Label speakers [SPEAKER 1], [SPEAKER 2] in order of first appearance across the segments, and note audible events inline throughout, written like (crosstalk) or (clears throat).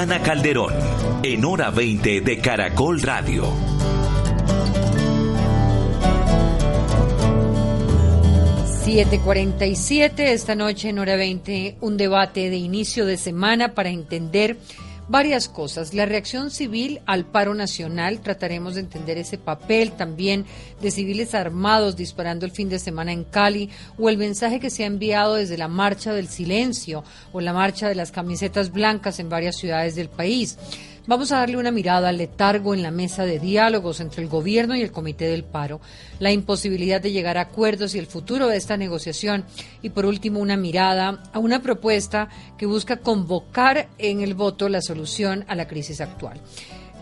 [SPEAKER 1] Diana Calderón, en hora 20 de Caracol Radio.
[SPEAKER 2] ...7.47 esta noche en hora 20... ...un debate de inicio de semana para entender varias cosas. La reacción civil al paro nacional, trataremos de entender ese papel también de civiles armados disparando el fin de semana en Cali o el mensaje que se ha enviado desde la marcha del silencio o la marcha de las camisetas blancas en varias ciudades del país. Vamos a darle una mirada al letargo en la mesa de diálogos entre el gobierno y el comité del paro, la imposibilidad de llegar a acuerdos y el futuro de esta negociación y por último una mirada a una propuesta que busca convocar en el voto la solución a la crisis actual.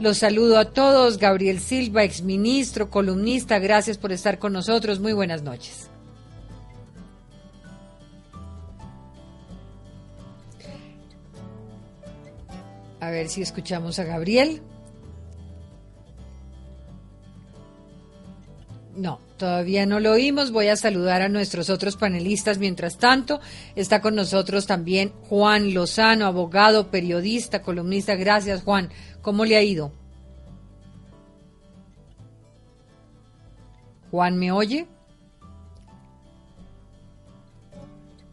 [SPEAKER 2] Los saludo a todos. Gabriel Silva, exministro, columnista, gracias por estar con nosotros. Muy buenas noches. A ver si escuchamos a Gabriel. No, todavía no lo oímos. Voy a saludar a nuestros otros panelistas mientras tanto. Está con nosotros también Juan Lozano, abogado, periodista, columnista. Gracias, Juan. ¿Cómo le ha ido? Juan, ¿me oye?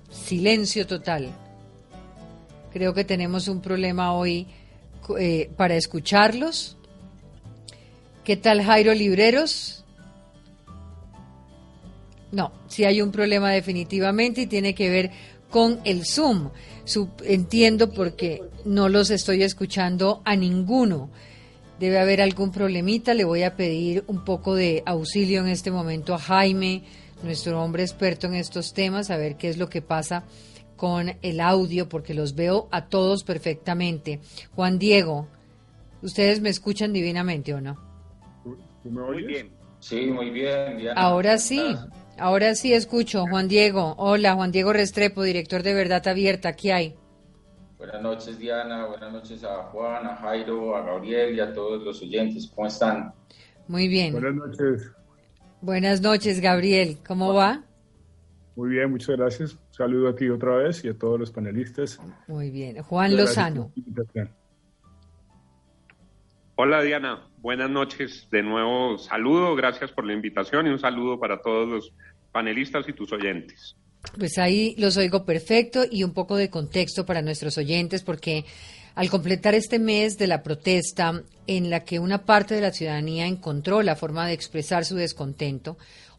[SPEAKER 2] Silencio total. Creo que tenemos un problema hoy eh, para escucharlos. ¿Qué tal Jairo Libreros? No, sí hay un problema definitivamente y tiene que ver con el Zoom. entiendo porque no los estoy escuchando a ninguno. Debe haber algún problemita. Le voy a pedir un poco de auxilio en este momento a Jaime, nuestro hombre experto en estos temas, a ver qué es lo que pasa con el audio porque los veo a todos perfectamente. Juan Diego, ¿ustedes me escuchan divinamente o no?
[SPEAKER 3] Muy bien. Sí, muy bien.
[SPEAKER 2] Ahora sí, ahora sí escucho. Juan Diego, hola, Juan Diego Restrepo, director de Verdad Abierta, ¿qué hay?
[SPEAKER 3] Buenas noches, Diana. Buenas noches a Juan, a Jairo, a Gabriel y a todos los oyentes. ¿Cómo están?
[SPEAKER 2] Muy bien.
[SPEAKER 4] Buenas noches.
[SPEAKER 2] Buenas noches, Gabriel. ¿Cómo va?
[SPEAKER 4] Muy bien, muchas gracias. Saludo a ti otra vez y a todos los panelistas.
[SPEAKER 2] Muy bien. Juan Lozano.
[SPEAKER 5] Hola Diana, buenas noches. De nuevo saludo, gracias por la invitación y un saludo para todos los panelistas y tus oyentes.
[SPEAKER 2] Pues ahí los oigo perfecto y un poco de contexto para nuestros oyentes porque al completar este mes de la protesta en la que una parte de la ciudadanía encontró la forma de expresar su descontento,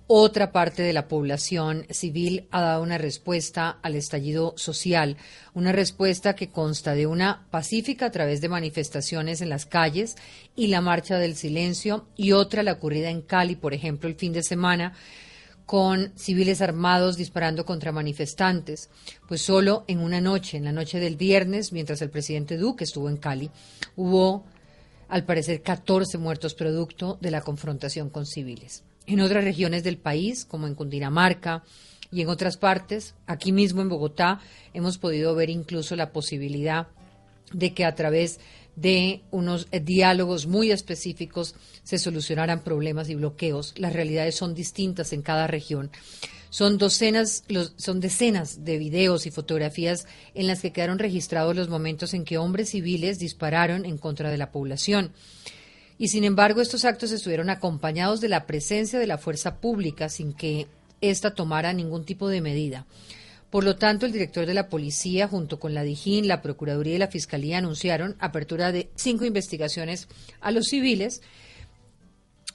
[SPEAKER 2] otra parte de la población civil ha dado una respuesta al estallido social, una respuesta que consta de una pacífica a través de manifestaciones en las calles y la marcha del silencio y otra la ocurrida en Cali, por ejemplo, el fin de semana con civiles armados disparando contra manifestantes. Pues solo en una noche, en la noche del viernes, mientras el presidente Duque estuvo en Cali, hubo al parecer 14 muertos producto de la confrontación con civiles en otras regiones del país, como en Cundinamarca y en otras partes, aquí mismo en Bogotá, hemos podido ver incluso la posibilidad de que a través de unos eh, diálogos muy específicos se solucionaran problemas y bloqueos. Las realidades son distintas en cada región. Son docenas, son decenas de videos y fotografías en las que quedaron registrados los momentos en que hombres civiles dispararon en contra de la población y sin embargo estos actos estuvieron acompañados de la presencia de la fuerza pública sin que ésta tomara ningún tipo de medida. Por lo tanto, el director de la policía, junto con la DIJÍN, la Procuraduría y la Fiscalía, anunciaron apertura de cinco investigaciones a los civiles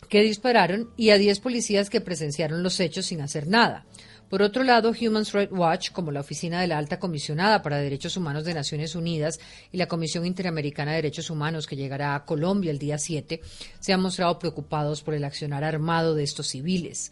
[SPEAKER 2] que dispararon y a diez policías que presenciaron los hechos sin hacer nada. Por otro lado, Human Rights Watch, como la Oficina de la Alta Comisionada para Derechos Humanos de Naciones Unidas y la Comisión Interamericana de Derechos Humanos, que llegará a Colombia el día 7, se han mostrado preocupados por el accionar armado de estos civiles.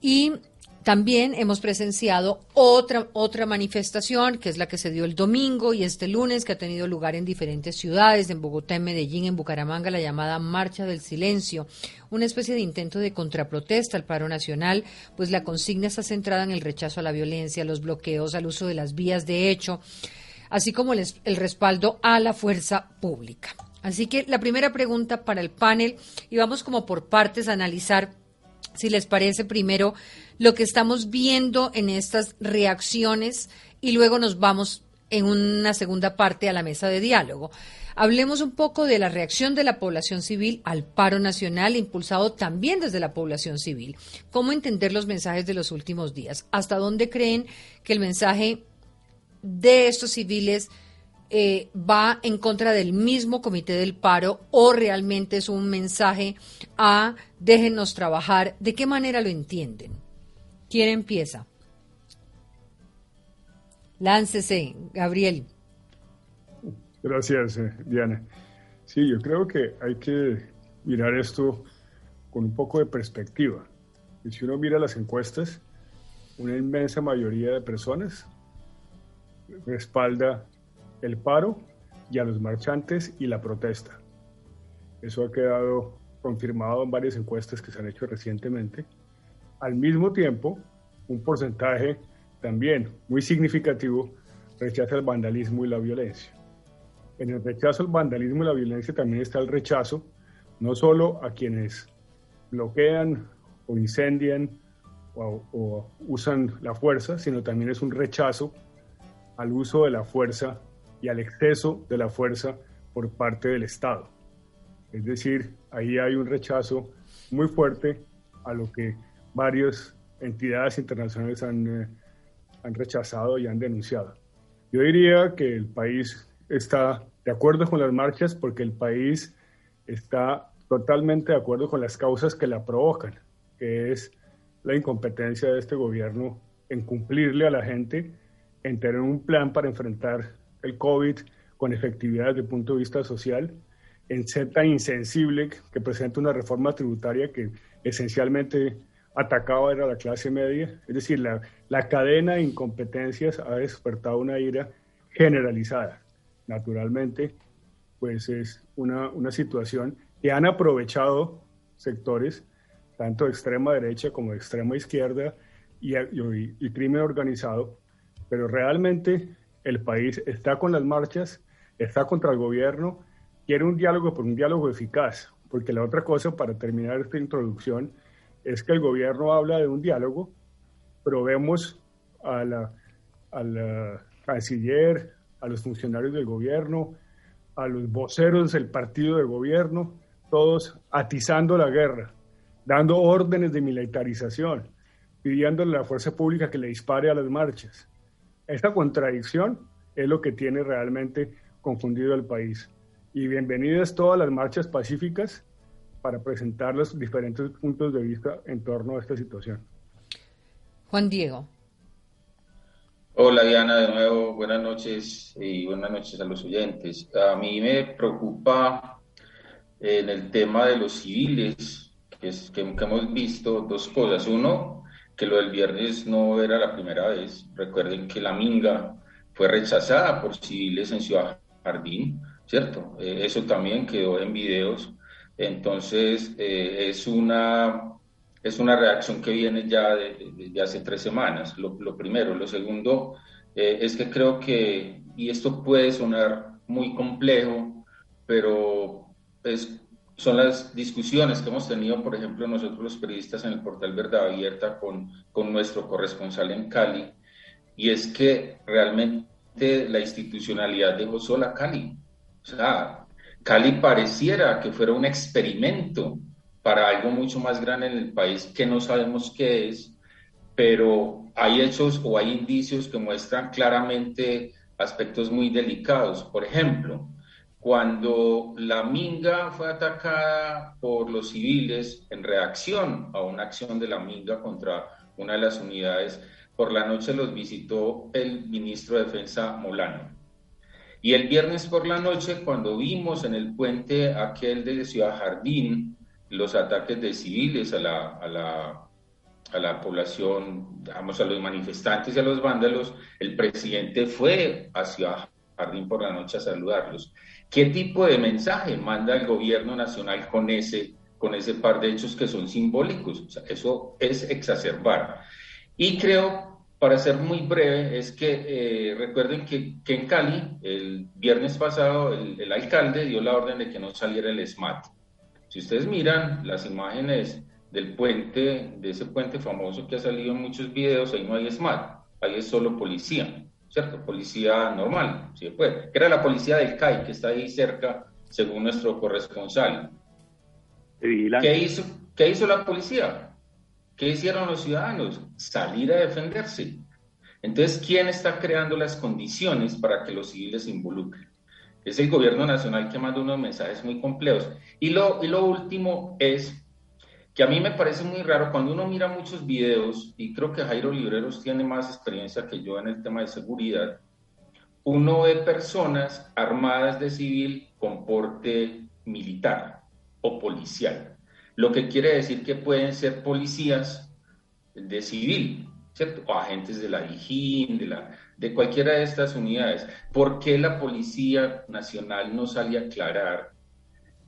[SPEAKER 2] Y También hemos presenciado otra, otra manifestación, que es la que se dio el domingo y este lunes, que ha tenido lugar en diferentes ciudades, en Bogotá, en Medellín, en Bucaramanga, la llamada Marcha del Silencio, una especie de intento de contraprotesta al paro nacional, pues la consigna está centrada en el rechazo a la violencia, los bloqueos, al uso de las vías de hecho, así como el, el respaldo a la fuerza pública. Así que la primera pregunta para el panel, y vamos como por partes a analizar si les parece primero lo que estamos viendo en estas reacciones y luego nos vamos en una segunda parte a la mesa de diálogo. Hablemos un poco de la reacción de la población civil al paro nacional, impulsado también desde la población civil. ¿Cómo entender los mensajes de los últimos días? ¿Hasta dónde creen que el mensaje de estos civiles eh, va en contra del mismo comité del paro o realmente es un mensaje a déjenos trabajar? ¿De qué manera lo entienden? ¿Quién empieza? Láncese, Gabriel.
[SPEAKER 4] Gracias, eh, Diana. Sí, yo creo que hay que mirar esto con un poco de perspectiva. Y si uno mira las encuestas, una inmensa mayoría de personas respalda el paro y a los marchantes y la protesta. Eso ha quedado confirmado en varias encuestas que se han hecho recientemente. Al mismo tiempo, un porcentaje también muy significativo rechaza el vandalismo y la violencia. En el rechazo al vandalismo y la violencia también está el rechazo no solo a quienes bloquean o incendian o, o usan la fuerza, sino también es un rechazo al uso de la fuerza y al exceso de la fuerza por parte del Estado. Es decir, ahí hay un rechazo muy fuerte a lo que varias entidades internacionales han, eh, han rechazado y han denunciado. Yo diría que el país está de acuerdo con las marchas porque el país está totalmente de acuerdo con las causas que la provocan, que es la incompetencia de este gobierno en cumplirle a la gente en tener un plan para enfrentar el COVID con efectividad desde el punto de vista social, en ser tan insensible que presenta una reforma tributaria que esencialmente atacaba a la clase media. Es decir, la, la cadena de incompetencias ha despertado una ira generalizada. Naturalmente, pues es una, una situación que han aprovechado sectores, tanto de extrema derecha como de extrema izquierda y, y, crimen organizado, pero realmente el país está con las marchas, está contra el gobierno, quiere un diálogo por un diálogo eficaz, porque la otra cosa, para terminar esta introducción, es que el gobierno habla de un diálogo, pero vemos a la, canciller, a los funcionarios del gobierno, a los voceros del partido de gobierno, todos atizando la guerra, dando órdenes de militarización, pidiéndole a la fuerza pública que le dispare a las marchas. Esta contradicción es lo que tiene realmente confundido al país. Y bienvenidas todas las marchas pacíficas para presentar los diferentes puntos de vista en torno a esta situación.
[SPEAKER 2] Juan Diego.
[SPEAKER 3] Hola Diana, de nuevo, buenas noches y buenas noches a los oyentes. A mí me preocupa en el tema de los civiles, que, es, que hemos visto dos cosas. Uno, que lo del viernes no era la primera vez. Recuerden que la minga fue rechazada por civiles en Ciudad Jardín, ¿cierto? Eh, eso también quedó en videos. Entonces, eh, es, una, es una reacción que viene ya de, hace tres semanas, lo, primero. Lo segundo eh, es que creo que, y esto puede sonar muy complejo, pero es son las discusiones que hemos tenido, por ejemplo, nosotros los periodistas en el portal Verdad Abierta con, con nuestro corresponsal en Cali, y es que realmente la institucionalidad dejó sola Cali. O sea, Cali pareciera que fuera un experimento para algo mucho más grande en el país que no sabemos qué es, pero hay hechos o hay indicios que muestran claramente aspectos muy delicados. Por ejemplo, cuando la Minga fue atacada por los civiles en reacción a una acción de la Minga contra una de las unidades, por la noche los visitó el ministro de Defensa Molano. Y el viernes por la noche, cuando vimos en el puente aquel de Ciudad Jardín los ataques de civiles a la, a la, a la población, digamos, a los manifestantes y a los vándalos, el presidente fue hacia Jardín por la noche a saludarlos. ¿Qué tipo de mensaje manda el gobierno nacional con ese, con ese par de hechos que son simbólicos? eso es exacerbar. Y creo, para ser muy breve, es que eh, recuerden que, que, en Cali, el viernes pasado, el, el alcalde dio la orden de que no saliera el SMAT. Si ustedes miran las imágenes del puente, de ese puente famoso que ha salido en muchos videos, ahí no hay SMAT, ahí es solo policía, ¿cierto? Policía normal, si se puede, que era la policía del CAI, que está ahí cerca, según nuestro corresponsal. ¿Qué hizo, ¿Qué hizo la policía? ¿Qué hicieron los ciudadanos? Salir a defenderse. Entonces, ¿quién está creando las condiciones para que los civiles se involucren? Es el gobierno nacional que manda unos mensajes muy complejos. Y lo, y lo último es que a mí me parece muy raro cuando uno mira muchos videos, y creo que Jairo Libreros tiene más experiencia que yo en el tema de seguridad, uno ve personas armadas de civil con porte militar o policial, lo que quiere decir que pueden ser policías de civil, ¿cierto? O agentes de la IGIN, de, la, de cualquiera de estas unidades. ¿Por qué la Policía Nacional no sale a aclarar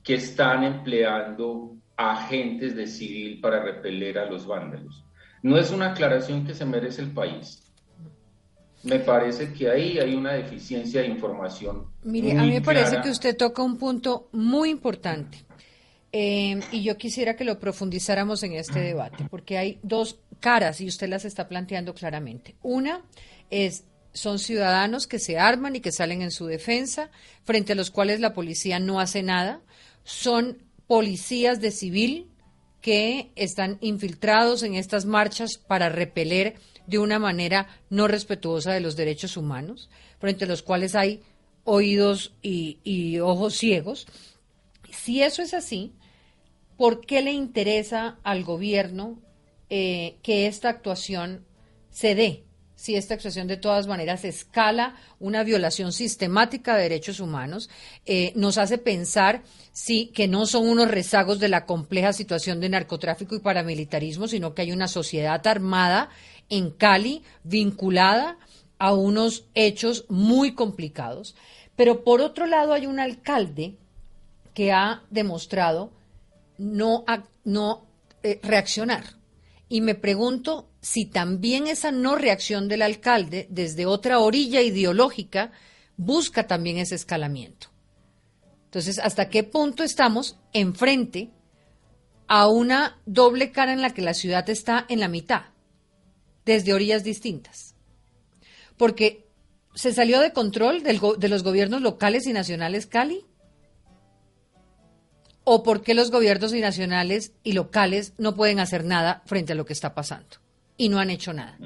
[SPEAKER 3] que están empleando agentes de civil para repeler a los vándalos. No es una aclaración que se merece el país. Me parece que ahí hay una deficiencia de información.
[SPEAKER 2] Mire, a mí me parece que usted toca un punto muy importante. Eh, y yo quisiera que lo profundizáramos en este debate, porque hay dos caras y usted las está planteando claramente. Una es son ciudadanos que se arman y que salen en su defensa, frente a los cuales la policía no hace nada. Son policías de civil que están infiltrados en estas marchas para repeler de una manera no respetuosa de los derechos humanos, frente a los cuales hay oídos y, ojos ciegos. Si eso es así, ¿por qué le interesa al gobierno eh, que esta actuación se dé? si esta actuación de todas maneras escala una violación sistemática de derechos humanos, eh, nos hace pensar sí, que no son unos rezagos de la compleja situación de narcotráfico y paramilitarismo, sino que hay una sociedad armada en Cali vinculada a unos hechos muy complicados. Pero por otro lado hay un alcalde que ha demostrado no, eh, reaccionar. Y me pregunto si también esa no reacción del alcalde desde otra orilla ideológica busca también ese escalamiento. Entonces, ¿hasta qué punto estamos enfrente a una doble cara en la que la ciudad está en la mitad, desde orillas distintas? Porque se salió de control de los gobiernos locales y nacionales Cali. ¿O por qué los gobiernos y nacionales y locales no pueden hacer nada frente a lo que está pasando? y no han hecho nada.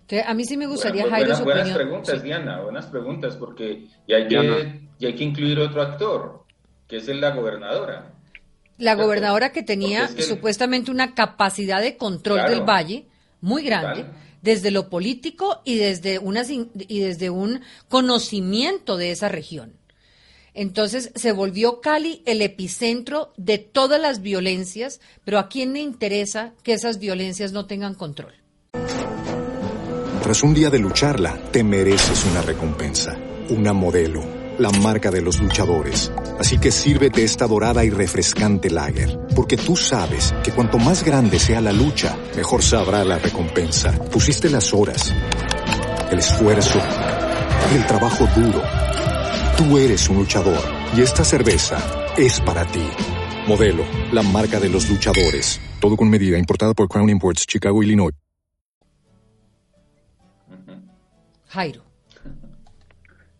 [SPEAKER 2] Entonces, a mí sí me gustaría,
[SPEAKER 3] Jairo, buenas, preguntas, Diana, buenas preguntas, porque ya hay, que, hay que incluir otro actor, que es la gobernadora.
[SPEAKER 2] La gobernadora que tenía supuestamente una capacidad de control del valle muy grande, desde lo político y desde, una, y desde un conocimiento de esa región. Entonces se volvió Cali el epicentro de todas las violencias, pero ¿a quién le interesa que esas violencias no tengan control?
[SPEAKER 6] Tras un día de lucharla, te mereces una recompensa, una modelo, la marca de los luchadores. Así que sírvete esta dorada y refrescante lager, porque tú sabes que cuanto más grande sea la lucha, mejor sabrá la recompensa. Pusiste las horas, el esfuerzo, el trabajo duro. Tú eres un luchador y esta cerveza es para ti. Modelo, la marca de los luchadores. Todo con medida, importada por Crown Imports, Chicago, Illinois.
[SPEAKER 2] Jairo.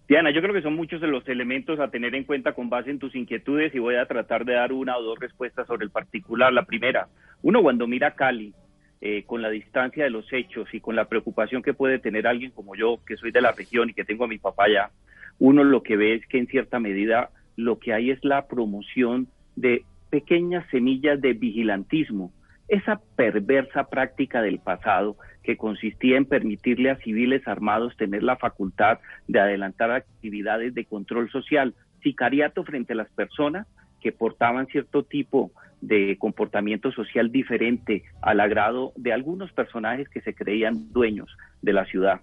[SPEAKER 7] Diana, yo creo que son muchos de los elementos a tener en cuenta con base en tus inquietudes y voy a tratar de dar una o dos respuestas sobre el particular. La primera, uno cuando mira a Cali, eh, con la distancia de los hechos y con la preocupación que puede tener alguien como yo, que soy de la región y que tengo a mi papá allá, uno lo que ve es que en cierta medida lo que hay es la promoción de pequeñas semillas de vigilantismo, esa perversa práctica del pasado que consistía en permitirle a civiles armados tener la facultad de adelantar actividades de control social, sicariato frente a las personas que portaban cierto tipo de comportamiento social diferente al agrado de algunos personajes que se creían dueños de la ciudad.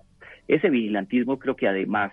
[SPEAKER 7] Ese vigilantismo creo que además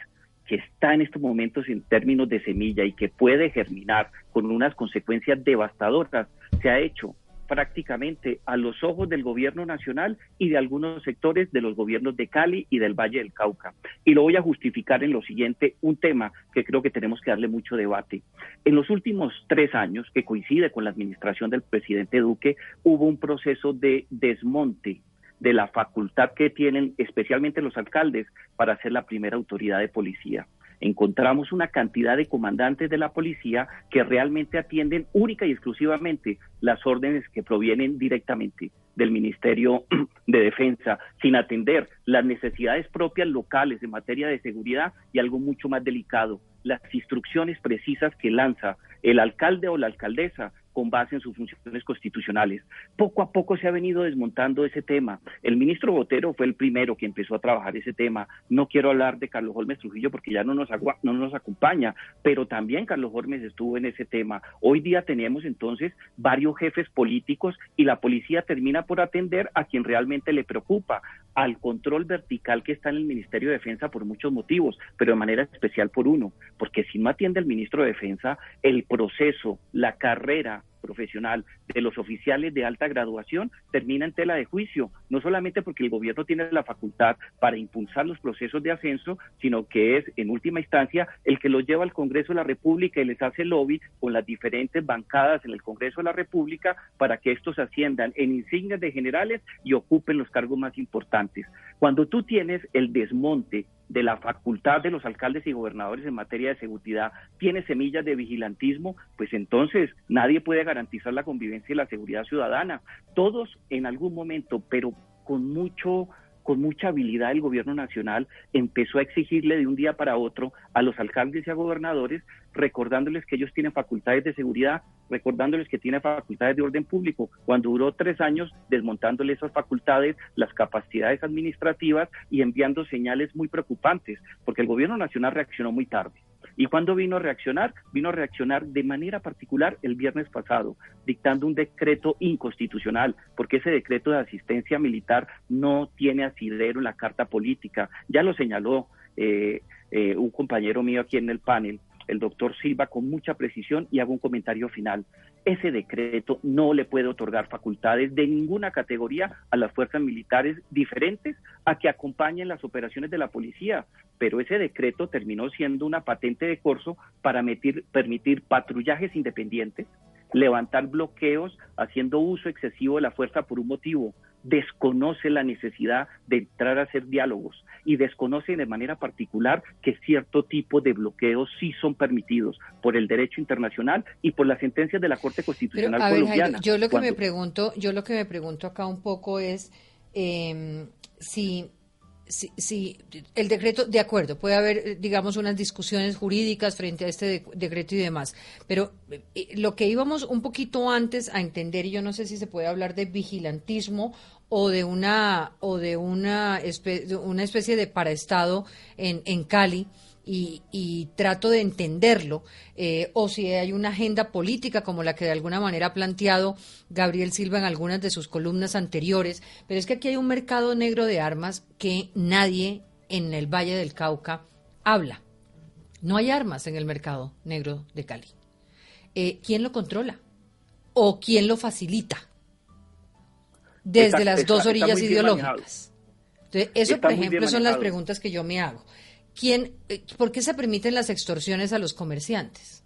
[SPEAKER 7] que está en estos momentos en términos de semilla y que puede germinar con unas consecuencias devastadoras, se ha hecho prácticamente a los ojos del gobierno nacional y de algunos sectores de los gobiernos de Cali y del Valle del Cauca. Y lo voy a justificar en lo siguiente, un tema que creo que tenemos que darle mucho debate. En los últimos tres años, que coincide con la administración del presidente Duque, hubo un proceso de desmonte de la facultad que tienen especialmente los alcaldes para ser la primera autoridad de policía. Encontramos una cantidad de comandantes de la policía que realmente atienden única y exclusivamente las órdenes que provienen directamente del Ministerio (clears throat) de Defensa, sin atender las necesidades propias locales en materia de seguridad y algo mucho más delicado, las instrucciones precisas que lanza el alcalde o la alcaldesa con base en sus funciones constitucionales. Poco a poco se ha venido desmontando ese tema. El ministro Botero fue el primero que empezó a trabajar ese tema. No quiero hablar de Carlos Holmes Trujillo porque ya no nos, no nos acompaña, pero también Carlos Holmes estuvo en ese tema. Hoy día tenemos entonces varios jefes políticos y la policía termina por atender a quien realmente le preocupa, al control vertical que está en el Ministerio de Defensa por muchos motivos, pero de manera especial por uno, porque si no atiende el ministro de Defensa, el proceso, la carrera profesional de los oficiales de alta graduación termina en tela de juicio, no solamente porque el gobierno tiene la facultad para impulsar los procesos de ascenso, sino que es en última instancia el que los lleva al Congreso de la República y les hace lobby con las diferentes bancadas en el Congreso de la República para que estos asciendan en insignias de generales y ocupen los cargos más importantes. Cuando tú tienes el desmonte de la facultad de los alcaldes y gobernadores en materia de seguridad tiene semillas de vigilantismo, pues entonces nadie puede garantizar la convivencia y la seguridad ciudadana. Todos en algún momento, pero con mucho con mucha habilidad el gobierno nacional empezó a exigirle de un día para otro a los alcaldes y a gobernadores, recordándoles que ellos tienen facultades de seguridad, recordándoles que tienen facultades de orden público, cuando duró tres años desmontándole esas facultades, las capacidades administrativas y enviando señales muy preocupantes, porque el gobierno nacional reaccionó muy tarde. ¿Y cuando vino a reaccionar? Vino a reaccionar de manera particular el viernes pasado, dictando un decreto inconstitucional, porque ese decreto de asistencia militar no tiene asidero en la carta política. Ya lo señaló eh, eh, un compañero mío aquí en el panel el doctor Silva con mucha precisión y hago un comentario final. Ese decreto no le puede otorgar facultades de ninguna categoría a las fuerzas militares diferentes a que acompañen las operaciones de la policía, pero ese decreto terminó siendo una patente de corso para permitir patrullajes independientes, levantar bloqueos haciendo uso excesivo de la fuerza por un motivo, desconoce la necesidad de entrar a hacer diálogos y desconoce de manera particular que cierto tipo de bloqueos sí son permitidos por el derecho internacional y por las sentencias de la Corte Constitucional colombiana.
[SPEAKER 2] yo lo que me pregunto, yo lo que me pregunto acá un poco es eh, si si, el decreto, de acuerdo, puede haber, digamos, unas discusiones jurídicas frente a este decreto y demás, pero eh, lo que íbamos un poquito antes a entender, y yo no sé si se puede hablar de vigilantismo o de una o de una, una especie de paraestado en, en Cali, y, trato de entenderlo, eh, o si hay una agenda política como la que de alguna manera ha planteado Gabriel Silva en algunas de sus columnas anteriores, pero es que aquí hay un mercado negro de armas que nadie en el Valle del Cauca habla. No hay armas en el mercado negro de Cali. Eh, ¿Quién lo controla? ¿O quién lo facilita? Desde las dos orillas ideológicas. Entonces, eso, por ejemplo, son las preguntas que yo me hago. ¿Quién, eh, ¿por qué se permiten las extorsiones a los comerciantes?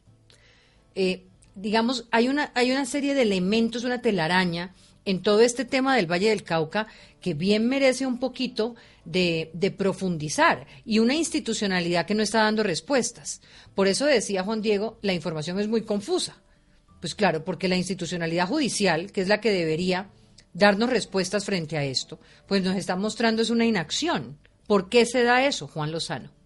[SPEAKER 2] Eh, digamos, hay una, hay una serie de elementos, una telaraña en todo este tema del Valle del Cauca que bien merece un poquito de, de, profundizar y una institucionalidad que no está dando respuestas. Por eso decía Juan Diego, la información es muy confusa. Pues claro, porque la institucionalidad judicial, que es la que debería darnos respuestas frente a esto, pues nos está mostrando es una inacción. ¿Por qué se da eso, Juan Lozano?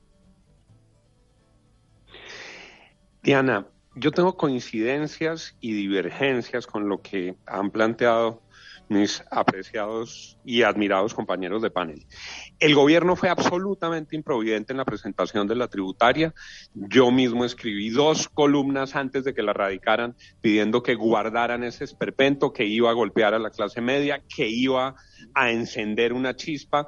[SPEAKER 5] Diana, yo tengo coincidencias y divergencias con lo que han planteado mis apreciados y admirados compañeros de panel. El gobierno fue absolutamente improvidente en la presentación de la tributaria. Yo mismo escribí dos columnas antes de que la radicaran pidiendo que guardaran ese esperpento que iba a golpear a la clase media, que iba a encender una chispa,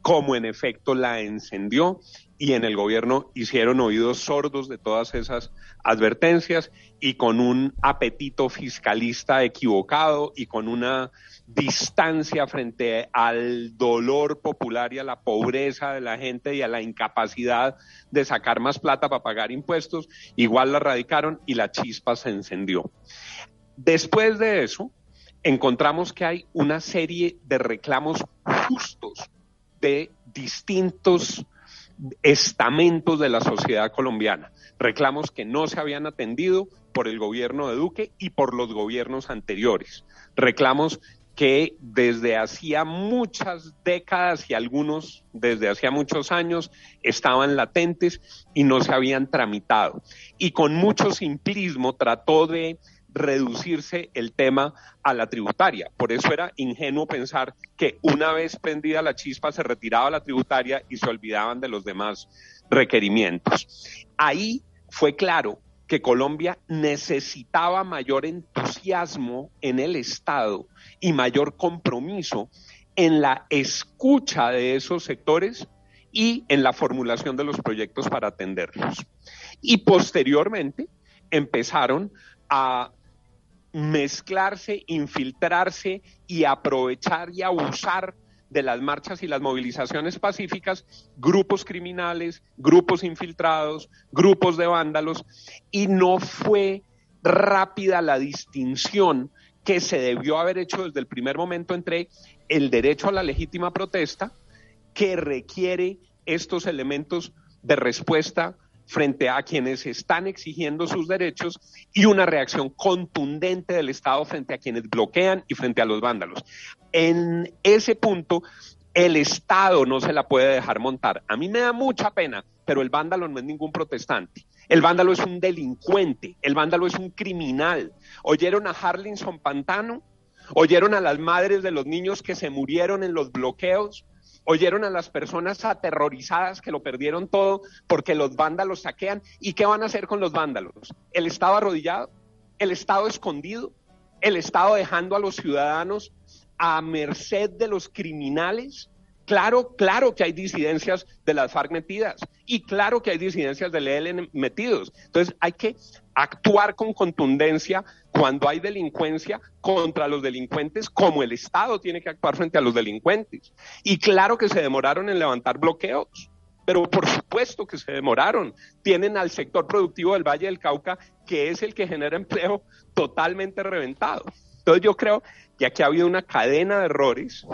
[SPEAKER 5] como en efecto la encendió y en el gobierno hicieron oídos sordos de todas esas advertencias y con un apetito fiscalista equivocado y con una distancia frente al dolor popular y a la pobreza de la gente y a la incapacidad de sacar más plata para pagar impuestos, igual la radicaron y la chispa se encendió. Después de eso, encontramos que hay una serie de reclamos justos de distintos estamentos de la sociedad colombiana, reclamos que no se habían atendido por el gobierno de Duque y por los gobiernos anteriores, reclamos que desde hacía muchas décadas y algunos desde hacía muchos años estaban latentes y no se habían tramitado. Y con mucho simplismo trató de reducirse el tema a la tributaria. Por eso era ingenuo pensar que una vez prendida la chispa se retiraba la tributaria y se olvidaban de los demás requerimientos. Ahí fue claro que Colombia necesitaba mayor entusiasmo en el Estado y mayor compromiso en la escucha de esos sectores y en la formulación de los proyectos para atenderlos. Y posteriormente empezaron a mezclarse, infiltrarse y aprovechar y abusar de las marchas y las movilizaciones pacíficas, grupos criminales, grupos infiltrados, grupos de vándalos, y no fue rápida la distinción que se debió haber hecho desde el primer momento entre el derecho a la legítima protesta, que requiere estos elementos de respuesta frente a quienes están exigiendo sus derechos y una reacción contundente del Estado frente a quienes bloquean y frente a los vándalos. En ese punto, el Estado no se la puede dejar montar. A mí me da mucha pena, pero el vándalo no es ningún protestante. El vándalo es un delincuente, el vándalo es un criminal. ¿Oyeron a Harlinson Pantano? ¿Oyeron a las madres de los niños que se murieron en los bloqueos? Oyeron a las personas aterrorizadas que lo perdieron todo porque los vándalos saquean. ¿Y qué van a hacer con los vándalos? ¿El Estado arrodillado? ¿El Estado escondido? ¿El Estado dejando a los ciudadanos a merced de los criminales? Claro, claro que hay disidencias de las FARC metidas y claro que hay disidencias del ELN metidos. Entonces hay que actuar con contundencia cuando hay delincuencia contra los delincuentes, como el Estado tiene que actuar frente a los delincuentes. Y claro que se demoraron en levantar bloqueos, pero por supuesto que se demoraron. Tienen al sector productivo del Valle del Cauca, que es el que genera empleo, totalmente reventado. Entonces yo creo que aquí ha habido una cadena de errores.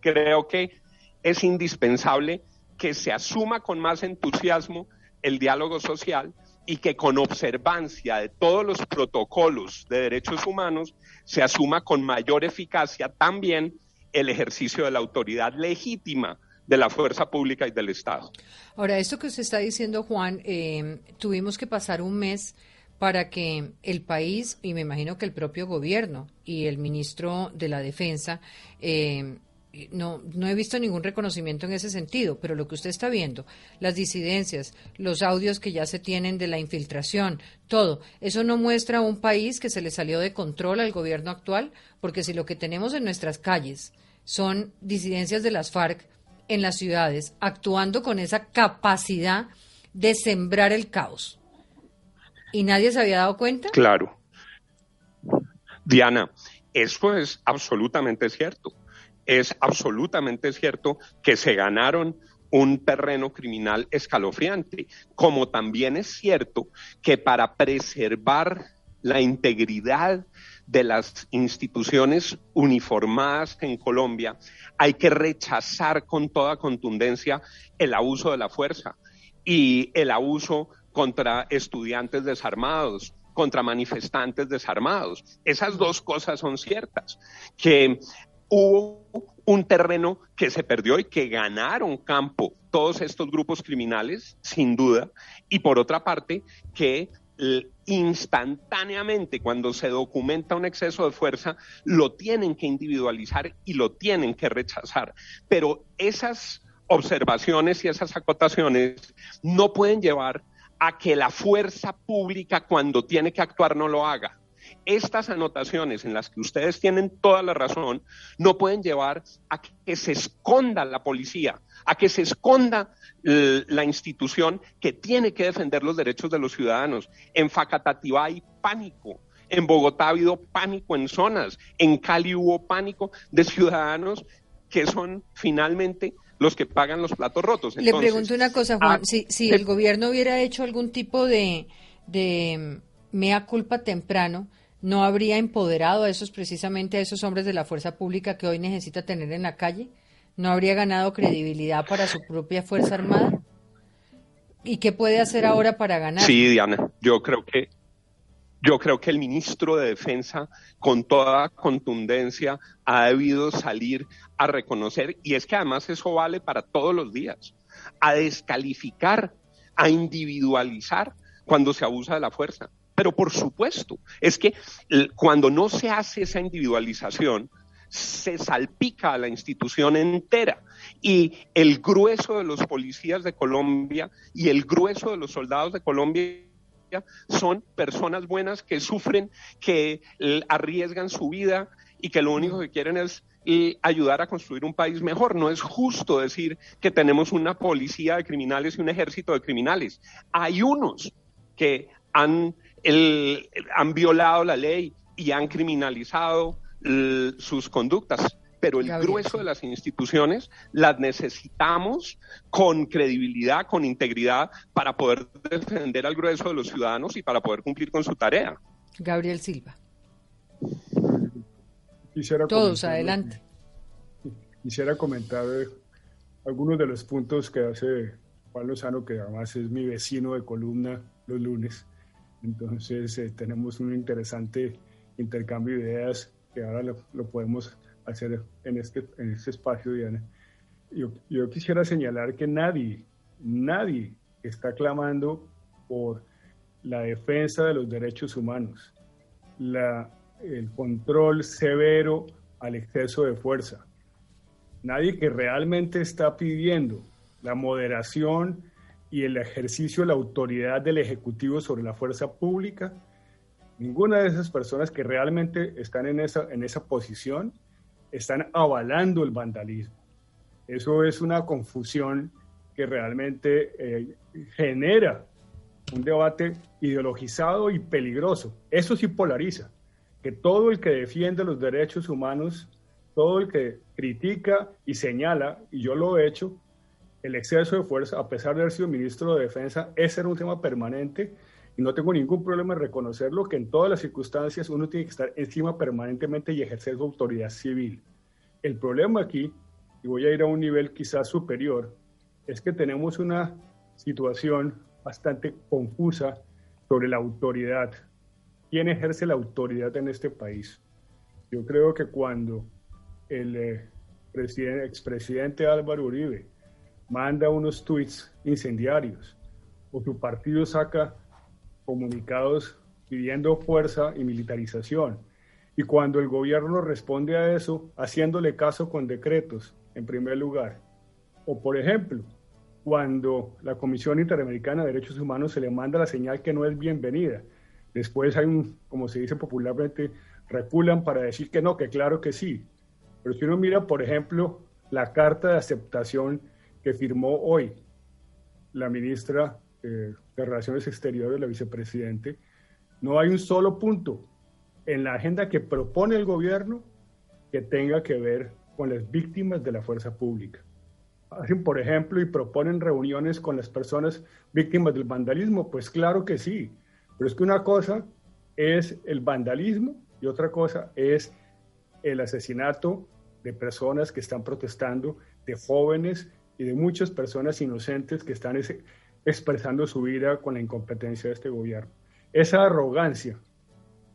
[SPEAKER 5] Creo que es indispensable que se asuma con más entusiasmo el diálogo social y que con observancia de todos los protocolos de derechos humanos se asuma con mayor eficacia también el ejercicio de la autoridad legítima de la fuerza pública y del Estado.
[SPEAKER 2] Ahora, esto que usted está diciendo, Juan, eh, tuvimos que pasar un mes para que el país, y me imagino que el propio gobierno y el ministro de la Defensa, eh, no, no he visto ningún reconocimiento en ese sentido, pero lo que usted está viendo, las disidencias, los audios que ya se tienen de la infiltración, todo, eso no muestra un país que se le salió de control al gobierno actual, porque si lo que tenemos en nuestras calles son disidencias de las FARC en las ciudades, actuando con esa capacidad de sembrar el caos, y nadie se había dado cuenta.
[SPEAKER 5] Claro. Diana, eso es absolutamente cierto es absolutamente cierto que se ganaron un terreno criminal escalofriante, como también es cierto que para preservar la integridad de las instituciones uniformadas en Colombia, hay que rechazar con toda contundencia el abuso de la fuerza y el abuso contra estudiantes desarmados, contra manifestantes desarmados. Esas dos cosas son ciertas, que hubo un terreno que se perdió y que ganaron campo todos estos grupos criminales, sin duda, y por otra parte, que instantáneamente cuando se documenta un exceso de fuerza, lo tienen que individualizar y lo tienen que rechazar. Pero esas observaciones y esas acotaciones no pueden llevar a que la fuerza pública cuando tiene que actuar no lo haga. Estas anotaciones en las que ustedes tienen toda la razón no pueden llevar a que se esconda la policía, a que se esconda la institución que tiene que defender los derechos de los ciudadanos. En Facatativá hay pánico. En Bogotá ha habido pánico en zonas. En Cali hubo pánico de ciudadanos que son finalmente los que pagan los platos rotos.
[SPEAKER 2] Le pregunto una cosa, Juan. Ah, si, el gobierno hubiera hecho algún tipo de, de mea culpa temprano, ¿no habría empoderado a esos precisamente a esos hombres de la fuerza pública que hoy necesita tener en la calle? ¿No habría ganado credibilidad para su propia Fuerza Armada? ¿Y qué puede hacer ahora para ganar?
[SPEAKER 5] Sí, Diana, yo creo que yo creo que el ministro de Defensa, con toda contundencia, ha debido salir a reconocer, y es que además eso vale para todos los días, a descalificar, a individualizar cuando se abusa de la fuerza. Pero por supuesto, es que cuando no se hace esa individualización, se salpica a la institución entera. Y el grueso de los policías de Colombia y el grueso de los soldados de Colombia son personas buenas que sufren, que arriesgan su vida y que lo único que quieren es ayudar a construir un país mejor. No es justo decir que tenemos una policía de criminales y un ejército de criminales. Hay unos que han, han violado la ley y han criminalizado sus conductas, pero el grueso de las instituciones las necesitamos con credibilidad, con integridad, para poder defender al grueso de los ciudadanos y para poder cumplir con su tarea.
[SPEAKER 2] Gabriel Silva. Todos, adelante.
[SPEAKER 4] Quisiera comentar eh, algunos de los puntos que hace Juan Lozano, que además es mi vecino de columna los lunes. Entonces eh, tenemos un interesante intercambio de ideas que ahora lo, podemos hacer en este, en este espacio, Diana. Yo, yo quisiera señalar que nadie, nadie está clamando por la defensa de los derechos humanos, la, el control severo al exceso de fuerza. Nadie que realmente está pidiendo la moderación y el ejercicio de la autoridad del Ejecutivo sobre la fuerza pública Ninguna de esas personas que realmente están en esa, en esa posición están avalando el vandalismo. Eso es una confusión que realmente eh, genera un debate ideologizado y peligroso. Eso sí polariza, que todo el que defiende los derechos humanos, todo el que critica y señala, y yo lo he hecho, el exceso de fuerza, a pesar de haber sido ministro de Defensa, ese era un tema permanente y no tengo ningún problema en reconocerlo, que en todas las circunstancias uno tiene que estar encima permanentemente y ejercer su autoridad civil. El problema aquí, y voy a ir a un nivel quizás superior, es que tenemos una situación bastante confusa sobre la autoridad. ¿Quién ejerce la autoridad en este país? Yo creo que cuando el eh, expresidente Álvaro Uribe manda unos tweets incendiarios o su partido saca comunicados pidiendo fuerza y militarización. Y cuando el gobierno responde a eso, haciéndole caso con decretos, en primer lugar. O, por ejemplo, cuando la Comisión Interamericana de Derechos Humanos se le manda la señal que no es bienvenida. Después hay un, como se dice popularmente, reculan para decir que no, que claro que sí. Pero si uno mira, por ejemplo, la carta de aceptación que firmó hoy la ministra eh, de Relaciones Exteriores, la vicepresidente, no hay un solo punto en la agenda que propone el gobierno que tenga que ver con las víctimas de la fuerza pública. Hacen, por ejemplo, y proponen reuniones con las personas víctimas del vandalismo. Pues claro que sí, pero es que una cosa es el vandalismo y otra cosa es el asesinato de personas que están protestando, de jóvenes y de muchas personas inocentes que están expresando su vida con la incompetencia de este gobierno. Esa arrogancia,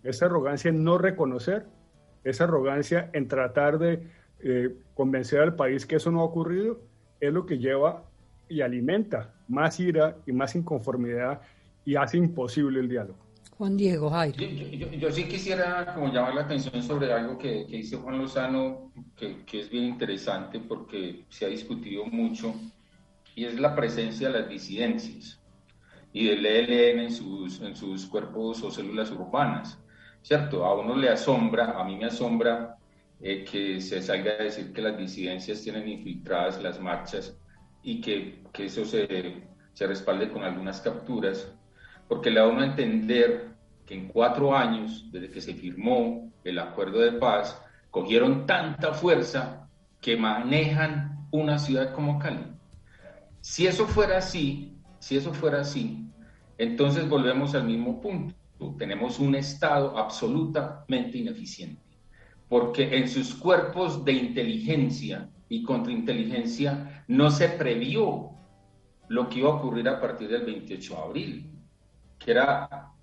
[SPEAKER 4] esa arrogancia en no reconocer, esa arrogancia en tratar de eh, convencer al país que eso no ha ocurrido, es lo que lleva y alimenta más ira y más inconformidad y hace imposible el diálogo.
[SPEAKER 2] Juan Diego Jairo.
[SPEAKER 3] Yo, sí quisiera como llamar la atención sobre algo que, que dice Juan Lozano, que, que, es bien interesante porque se ha discutido mucho, y es la presencia de las disidencias y del ELN en sus, en sus cuerpos o células urbanas. ¿Cierto? A uno le asombra, a mí me asombra eh, que se salga a decir que las disidencias tienen infiltradas las marchas y que, que eso se, se respalde con algunas capturas, porque le da uno a entender que en cuatro años, desde que se firmó el acuerdo de paz, cogieron tanta fuerza que manejan una ciudad como Cali. Si eso fuera así, si eso fuera así, entonces volvemos al mismo punto. Tenemos un Estado absolutamente ineficiente, porque en sus cuerpos de inteligencia y contrainteligencia no se previó lo que iba a ocurrir a partir del 28 de abril, que era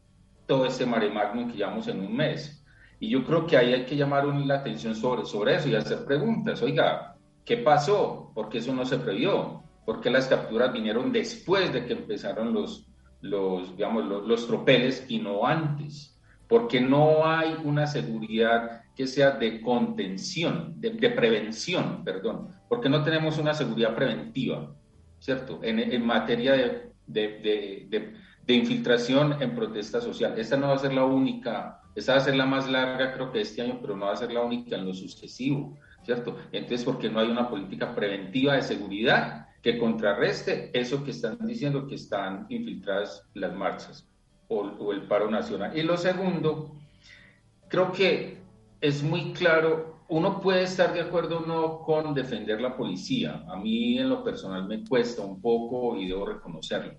[SPEAKER 3] todo ese mare magnum que llevamos en un mes. Y yo creo que ahí hay que llamar la atención sobre, sobre eso y hacer preguntas. Oiga, ¿qué pasó? ¿Por qué eso no se previó? ¿Por qué las capturas vinieron después de que empezaron los, los, digamos, los, tropeles y no antes? Porque no hay una seguridad que sea de contención, de, prevención, perdón, porque no tenemos una seguridad preventiva, ¿cierto? En, en materia de, de, de, de infiltración en protesta social. Esta no va a ser la única, esta va a ser la más larga creo que este año, pero no va a ser la única en lo sucesivo, ¿cierto? Entonces, porque no hay una política preventiva de seguridad que contrarreste eso que están diciendo que están infiltradas las marchas o, o el paro nacional. Y lo segundo, creo que es muy claro uno puede estar de acuerdo o no con defender la policía. A mí en lo personal me cuesta un poco y debo reconocerlo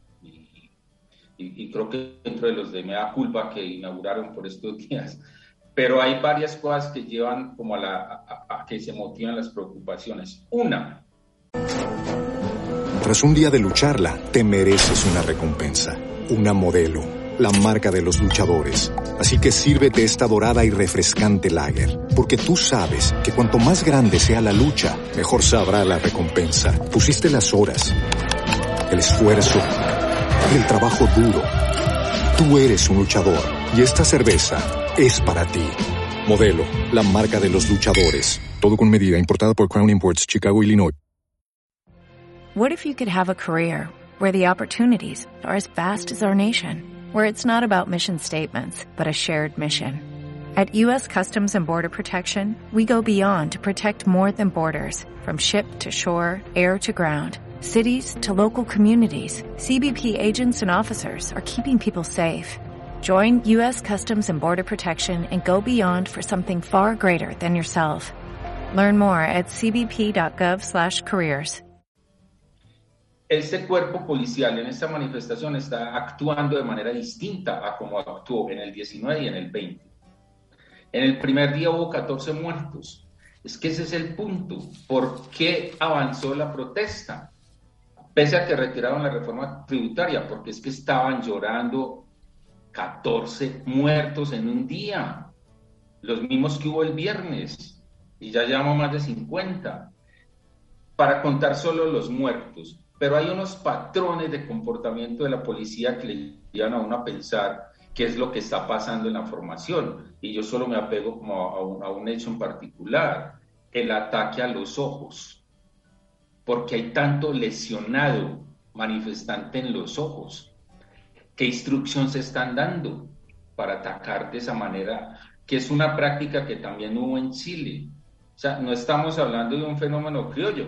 [SPEAKER 3] y, creo que dentro de los de Mea Culpa que inauguraron por estos (laughs) días, pero hay varias cosas que llevan como a, la, a, que se motivan las preocupaciones. Una.
[SPEAKER 6] Tras un día de lucharla, te mereces una recompensa, una modelo, la marca de los luchadores. Así que sírvete esta dorada y refrescante lager, porque tú sabes que cuanto más grande sea la lucha, mejor sabrá la recompensa. Pusiste las horas, el esfuerzo el trabajo duro. Tú eres un luchador y esta cerveza es para ti. Modelo, la marca de los luchadores. Todo con medida, importada por Crown Imports, Chicago, Illinois.
[SPEAKER 8] What if you could have a career where the opportunities are as vast as our nation, where it's not about mission statements, but a shared mission? At U.S. Customs and Border Protection, we go beyond to protect more than borders, from ship to shore, air to ground cities to local communities, CBP agents and officers are keeping people safe. Join U.S. Customs and Border Protection and go beyond for something far greater than yourself. Learn more at cbp.gov/careers.
[SPEAKER 3] Este cuerpo policial en esta manifestación está actuando de manera distinta a como actuó en el 19 y en el 20. En el primer día hubo 14 muertos. Es que ese es el punto. ¿Por qué avanzó la protesta? Pese a que retiraron la reforma tributaria, porque es que estaban llorando 14 muertos en un día, los mismos que hubo el viernes, y ya llevamos más de 50, para contar solo los muertos. Pero hay unos patrones de comportamiento de la policía que le llevan a uno a pensar qué es lo que está pasando en la formación. Y yo solo me apego como a un, a un hecho en particular, el ataque a los ojos porque hay tanto lesionado manifestante en los ojos. ¿Qué instrucción se están dando para atacar de esa manera? Que es una práctica que también hubo en Chile. O sea, no estamos hablando de un fenómeno criollo,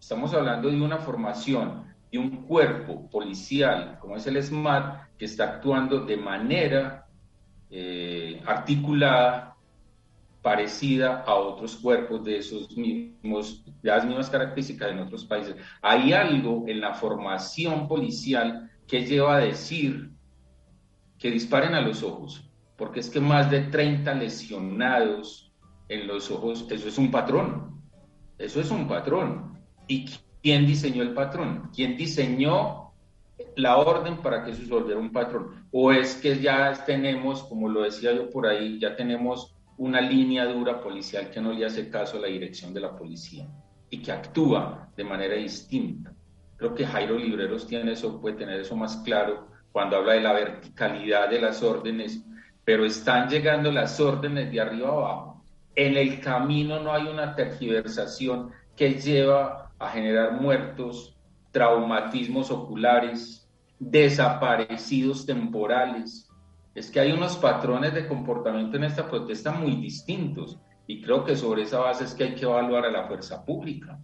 [SPEAKER 3] estamos hablando de una formación de un cuerpo policial como es el SMAT que está actuando de manera eh, articulada parecida a otros cuerpos de esos mismos, de las mismas características en otros países. Hay algo en la formación policial que lleva a decir que disparen a los ojos, porque es que más de 30 lesionados en los ojos, eso es un patrón, eso es un patrón. ¿Y quién diseñó el patrón? ¿Quién diseñó la orden para que eso se volviera un patrón? ¿O es que ya tenemos, como lo decía yo por ahí, ya tenemos una línea dura policial que no le hace caso a la dirección de la policía y que actúa de manera distinta. Creo que Jairo Libreros tiene eso, puede tener eso más claro cuando habla de la verticalidad de las órdenes, pero están llegando las órdenes de arriba abajo. En el camino no hay una tergiversación que lleva a generar muertos, traumatismos oculares, desaparecidos temporales. Es que hay unos patrones de comportamiento en esta protesta muy distintos y creo que sobre esa base es que hay que evaluar a la fuerza pública.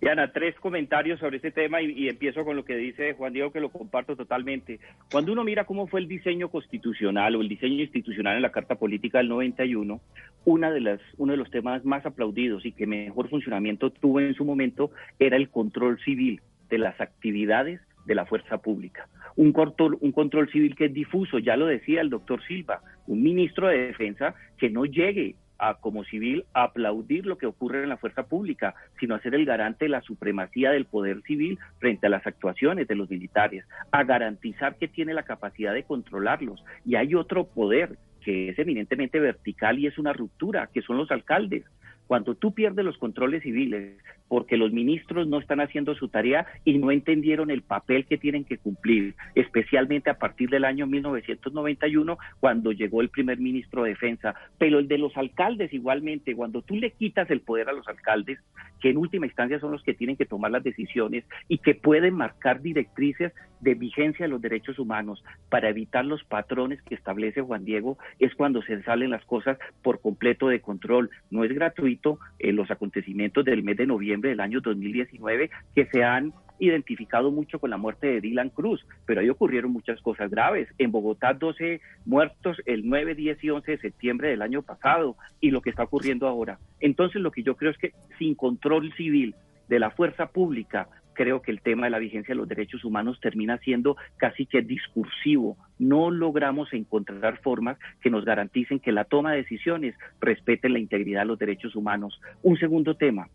[SPEAKER 7] Diana, tres comentarios sobre este tema y, empiezo con lo que dice Juan Diego, que lo comparto totalmente. Cuando uno mira cómo fue el diseño constitucional o el diseño institucional en la Carta Política del 91, una de las, uno de los temas más aplaudidos y que mejor funcionamiento tuvo en su momento era el control civil de las actividades de la fuerza pública. Un control, un control civil que es difuso, ya lo decía el doctor Silva, un ministro de defensa que no llegue a, como civil a aplaudir lo que ocurre en la fuerza pública, sino a ser el garante de la supremacía del poder civil frente a las actuaciones de los militares, a garantizar que tiene la capacidad de controlarlos. Y hay otro poder que es eminentemente vertical y es una ruptura, que son los alcaldes. Cuando tú pierdes los controles civiles porque los ministros no están haciendo su tarea y no entendieron el papel que tienen que cumplir, especialmente a partir del año 1991, cuando llegó el primer ministro de Defensa. Pero el de los alcaldes igualmente, cuando tú le quitas el poder a los alcaldes, que en última instancia son los que tienen que tomar las decisiones y que pueden marcar directrices de vigencia de los derechos humanos para evitar los patrones que establece Juan Diego, es cuando se salen las cosas por completo de control. No es gratuito eh, los acontecimientos del mes de noviembre del año 2019 que se han identificado mucho con la muerte de Dylan Cruz, pero ahí ocurrieron muchas cosas graves. En Bogotá, 12 muertos el 9, 10 y 11 de septiembre del año pasado y lo que está ocurriendo ahora. Entonces, lo que yo creo es que sin control civil de la fuerza pública, creo que el tema de la vigencia de los derechos humanos termina siendo casi que discursivo. No logramos encontrar formas que nos garanticen que la toma de decisiones respete la integridad de los derechos humanos. Un segundo tema.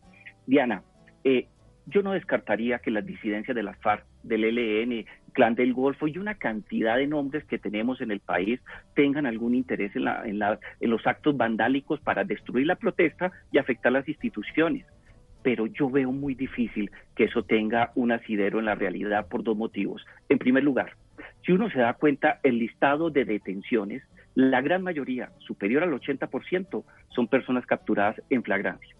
[SPEAKER 7] Diana, eh, yo no descartaría que las disidencias de la FARC, del ELN, Clan del Golfo y una cantidad de nombres que tenemos en el país tengan algún interés en, la, en, la, en los actos vandálicos para destruir la protesta y afectar las instituciones pero yo veo muy difícil que eso tenga un asidero en la realidad por dos motivos. En primer lugar, si uno se da cuenta, el listado de detenciones, la gran mayoría, superior al 80%, son personas capturadas en flagrancia.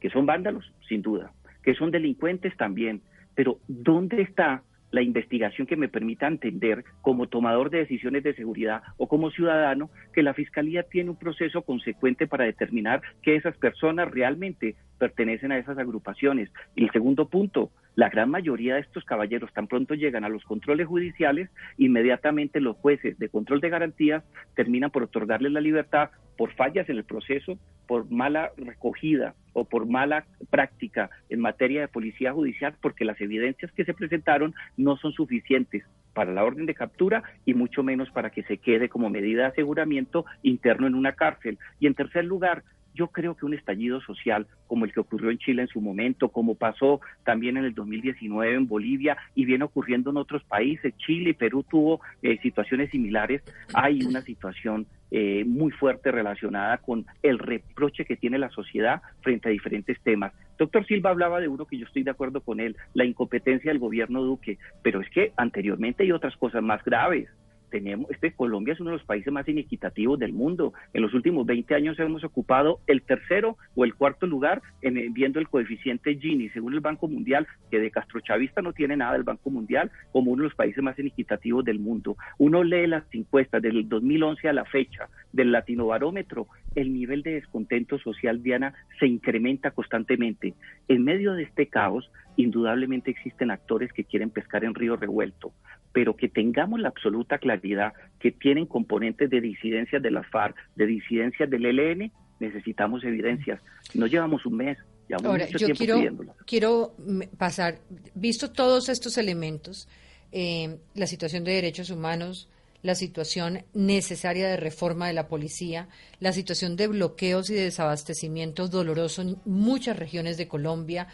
[SPEAKER 7] Que son vándalos, sin duda. Que son delincuentes también. Pero ¿dónde está la investigación que me permita entender como tomador de decisiones de seguridad o como ciudadano que la Fiscalía tiene un proceso consecuente para determinar que esas personas realmente pertenecen a esas agrupaciones. Y el segundo punto, la gran mayoría de estos caballeros tan pronto llegan a los controles judiciales, inmediatamente los jueces de control de garantías terminan por otorgarles la libertad por fallas en el proceso, por mala recogida o por mala práctica en materia de policía judicial, porque las evidencias que se presentaron no son suficientes para la orden de captura y mucho menos para que se quede como medida de aseguramiento interno en una cárcel. Y en tercer lugar, yo creo que un estallido social como el que ocurrió en Chile en su momento, como pasó también en el 2019 en Bolivia y viene ocurriendo en otros países, Chile y Perú tuvo eh, situaciones similares, hay una situación eh, muy fuerte relacionada con el reproche que tiene la sociedad frente a diferentes temas. Doctor Silva hablaba de uno que yo estoy de acuerdo con él, la incompetencia del gobierno Duque, pero es que anteriormente hay otras cosas más graves tenemos, este Colombia es uno de los países más inequitativos del mundo. En los últimos 20 años hemos ocupado el tercero o el cuarto lugar en, viendo el coeficiente Gini, según el Banco Mundial, que de Castrochavista no tiene nada el Banco Mundial, como uno de los países más inequitativos del mundo. Uno lee las encuestas del 2011 a la fecha del Latino Barómetro, el nivel de descontento social, Diana, se incrementa constantemente. En medio de este caos, indudablemente existen actores que quieren pescar en río revuelto pero que tengamos la absoluta claridad que tienen componentes de disidencias de la FARC, de disidencias del ELN, necesitamos evidencias. No llevamos un mes, llevamos
[SPEAKER 2] Ahora, yo quiero, quiero pasar, visto todos estos elementos, eh, la situación de derechos humanos, la situación necesaria de reforma de la policía, la situación de bloqueos y de desabastecimientos dolorosos en muchas regiones de Colombia,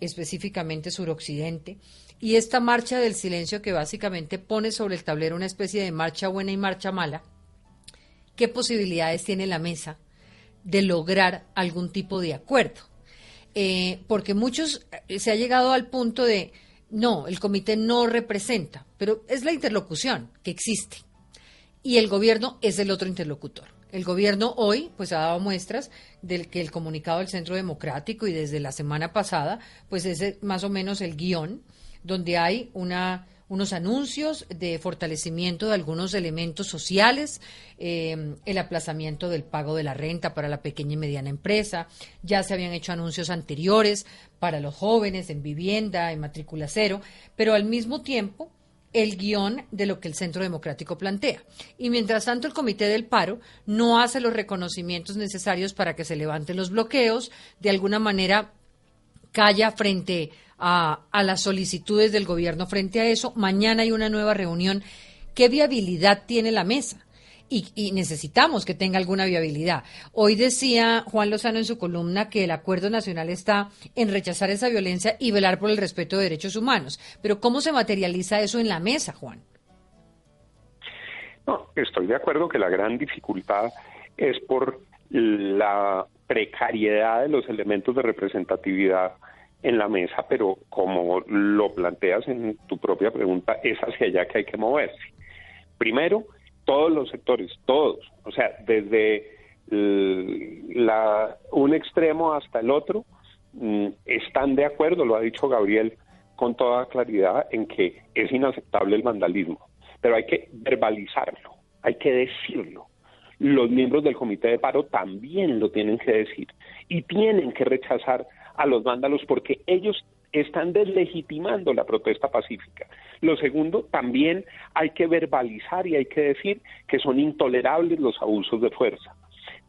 [SPEAKER 2] específicamente suroccidente, y esta marcha del silencio que básicamente pone sobre el tablero una especie de marcha buena y marcha mala, ¿qué posibilidades tiene la mesa de lograr algún tipo de acuerdo? Eh, porque muchos eh, se ha llegado al punto de, no, el comité no representa, pero es la interlocución que existe. Y el gobierno es el otro interlocutor. El gobierno hoy pues ha dado muestras del que el comunicado del Centro Democrático y desde la semana pasada pues es más o menos el guion donde hay una unos anuncios de fortalecimiento de algunos elementos sociales, eh, el aplazamiento del pago de la renta para la pequeña y mediana empresa, ya se habían hecho anuncios anteriores para los jóvenes en vivienda, en matrícula cero, pero al mismo tiempo el guion de lo que el Centro Democrático plantea. Y mientras tanto, el Comité del Paro no hace los reconocimientos necesarios para que se levanten los bloqueos, de alguna manera calla frente a, a las solicitudes del gobierno frente a eso. Mañana hay una nueva reunión. ¿Qué viabilidad tiene la mesa? Y, necesitamos que tenga alguna viabilidad. Hoy decía Juan Lozano en su columna que el acuerdo nacional está en rechazar esa violencia y velar por el respeto de derechos humanos. Pero ¿cómo se materializa eso en la mesa, Juan?
[SPEAKER 5] No, estoy de acuerdo que la gran dificultad es por la precariedad de los elementos de representatividad en la mesa, pero como lo planteas en tu propia pregunta, es hacia allá que hay que moverse. Primero, todos los sectores, todos, o sea, desde la, un extremo hasta el otro, mm, están de acuerdo, lo ha dicho Gabriel con toda claridad, en que es inaceptable el vandalismo, pero hay que verbalizarlo, hay que decirlo. Los miembros del comité de paro también lo tienen que decir y tienen que rechazar a los vándalos porque ellos están deslegitimando la protesta pacífica. Lo segundo, también hay que verbalizar y hay que decir que son intolerables los abusos de fuerza.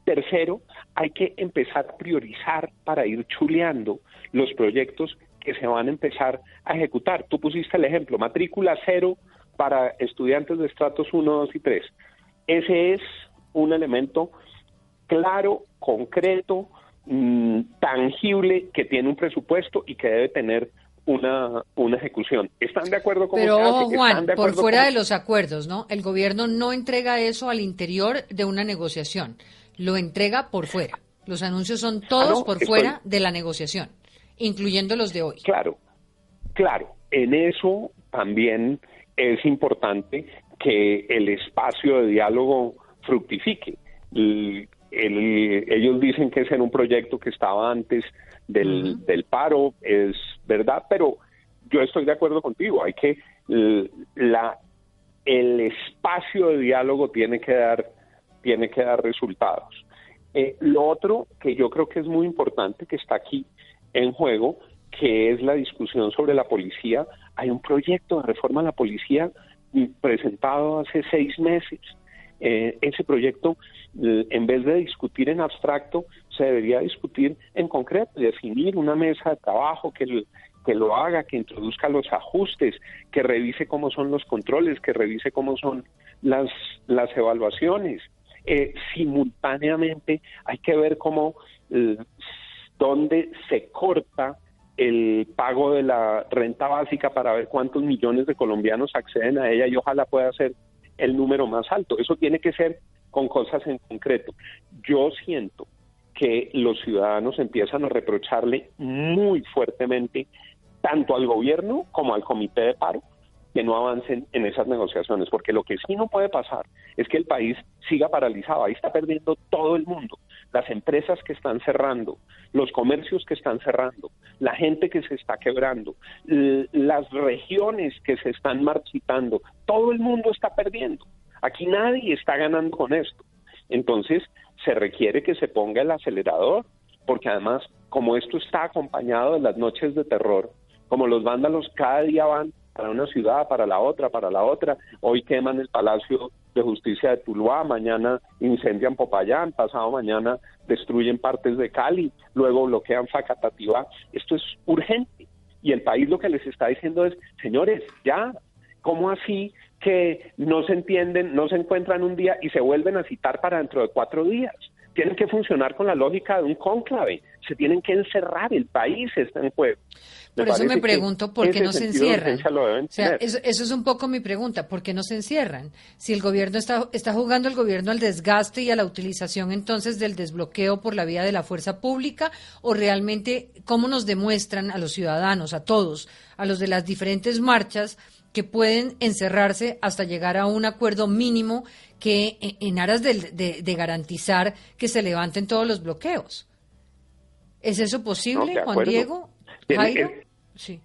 [SPEAKER 5] Tercero, hay que empezar a priorizar para ir chuleando los proyectos que se van a empezar a ejecutar. Tú pusiste el ejemplo, matrícula cero para estudiantes de estratos 1, 2 y 3. Ese es un elemento claro, concreto, Mm, tangible que tiene un presupuesto y que debe tener una, una ejecución. ¿Están de acuerdo con
[SPEAKER 2] Pero Juan, por fuera de los acuerdos, ¿no? El gobierno no entrega eso al interior de una negociación, lo entrega por fuera. Los anuncios son todos ah, por fuera de la negociación, incluyendo los de hoy.
[SPEAKER 5] Claro, claro. En eso también es importante que el espacio de diálogo fructifique ellos dicen que es en un proyecto que estaba antes del, del paro, es verdad, pero yo estoy de acuerdo contigo, hay que la el espacio de diálogo tiene que dar tiene que dar resultados. Eh, lo otro que yo creo que es muy importante que está aquí en juego, que es la discusión sobre la policía. Hay un proyecto de reforma a la policía presentado hace seis meses eh, ese proyecto, en vez de discutir en abstracto, se debería discutir en concreto, definir una mesa de trabajo que, que lo haga, que introduzca los ajustes, que revise cómo son los controles, que revise cómo son las, las evaluaciones. Eh, simultáneamente hay que ver cómo, dónde se corta el pago de la renta básica para ver cuántos millones de colombianos acceden a ella y ojalá pueda ser el número más alto. Eso tiene que ser con cosas en concreto. Yo siento que los ciudadanos empiezan a reprocharle muy fuertemente tanto al gobierno como al comité de paro que no avancen en esas negociaciones, porque lo que sí no puede pasar es que el país siga paralizado, ahí está perdiendo todo el mundo, las empresas que están cerrando, los comercios que están cerrando, la gente que se está quebrando, las regiones que se están marchitando, todo el mundo está perdiendo. Aquí nadie está ganando con esto. Entonces, se requiere que se ponga el acelerador, porque además, como esto está acompañado de las noches de terror, como los vándalos cada día van para una ciudad, para la otra, para la otra. Hoy queman el Palacio de Justicia de Tuluá, mañana incendian Popayán, pasado mañana destruyen partes de Cali, luego bloquean Facatativá. Esto es urgente. Y el país lo que les está diciendo es, señores, ya, ¿cómo así que no se entienden, no se encuentran un día y se vuelven a citar para dentro de cuatro días? tienen que funcionar con la lógica de un cónclave, se tienen que encerrar, el país está en juego.
[SPEAKER 2] Por eso me pregunto por qué no se encierran. O sea, eso, es un poco mi pregunta, ¿por qué no se encierran? Si el gobierno está, está jugando el gobierno al desgaste y a la utilización entonces del desbloqueo por la vía de la fuerza pública, o realmente cómo nos demuestran a los ciudadanos, a todos, a los de las diferentes marchas, que pueden encerrarse hasta llegar a un acuerdo mínimo que en aras de, garantizar que se levanten todos los bloqueos. ¿Es eso posible, Juan Diego? ¿Jairo?
[SPEAKER 7] Sí.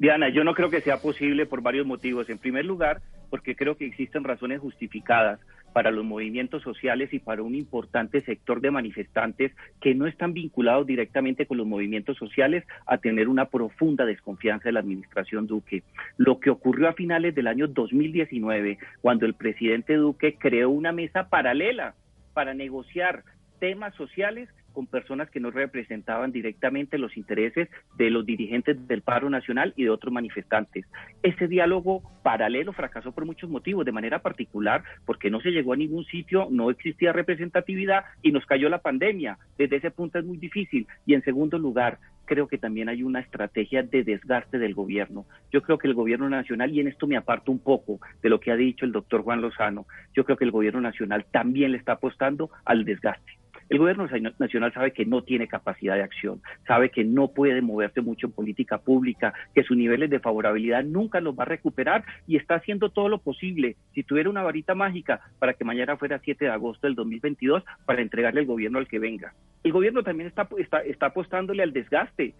[SPEAKER 7] Diana, yo no creo que sea posible por varios motivos. En primer lugar, porque creo que existen razones justificadas para los movimientos sociales y para un importante sector de manifestantes que no están vinculados directamente con los movimientos sociales a tener una profunda desconfianza de la administración Duque. Lo que ocurrió a finales del año 2019, cuando el presidente Duque creó una mesa paralela para negociar temas sociales con personas que no representaban directamente los intereses de los dirigentes del paro nacional y de otros manifestantes. Ese diálogo paralelo fracasó por muchos motivos, de manera particular porque no se llegó a ningún sitio, no existía representatividad y nos cayó la pandemia. Desde ese punto es muy difícil. Y en segundo lugar, creo que también hay una estrategia de desgaste del gobierno. Yo creo que el gobierno nacional, y en esto me aparto un poco de lo que ha dicho el doctor Juan Lozano, yo creo que el gobierno nacional también le está apostando al desgaste. El gobierno nacional sabe que no tiene capacidad de acción, sabe que no puede moverse mucho en política pública, que sus niveles de favorabilidad nunca los va a recuperar y está haciendo todo lo posible. Si tuviera una varita mágica para que mañana fuera 7 de agosto del 2022 para entregarle el gobierno al que venga. El gobierno también está, está, está apostándole al desgaste.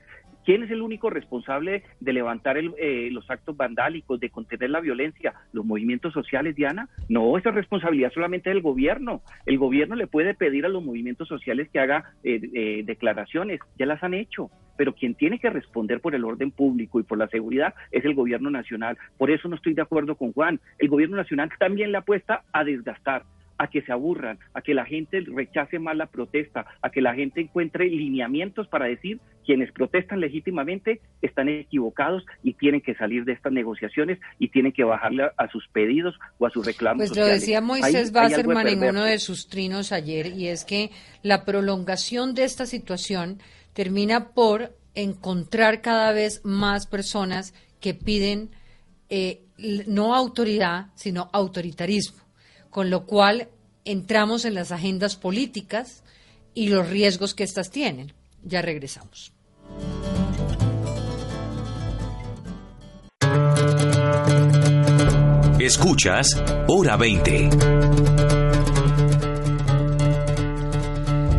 [SPEAKER 7] ¿Quién es el único responsable de levantar eh, los actos vandálicos, de contener la violencia? ¿Los movimientos sociales, Diana? No, esa es responsabilidad solamente del gobierno. El gobierno le puede pedir a los movimientos sociales que haga eh, eh, declaraciones, ya las han hecho, pero quien tiene que responder por el orden público y por la seguridad es el gobierno nacional. Por eso no estoy de acuerdo con Juan. El gobierno nacional también le apuesta a desgastar a que se aburran, a que la gente rechace más la protesta, a que la gente encuentre lineamientos para decir quienes protestan legítimamente están equivocados y tienen que salir de estas negociaciones y tienen que bajarle a, sus pedidos o a sus reclamos.
[SPEAKER 2] Pues lo decía Moisés Basserman en uno de sus trinos ayer y es que la prolongación de esta situación termina por encontrar cada vez más personas que piden eh, no autoridad, sino autoritarismo con lo cual entramos en las agendas políticas y los riesgos que éstas tienen. Ya regresamos.
[SPEAKER 1] Escuchas Hora 20.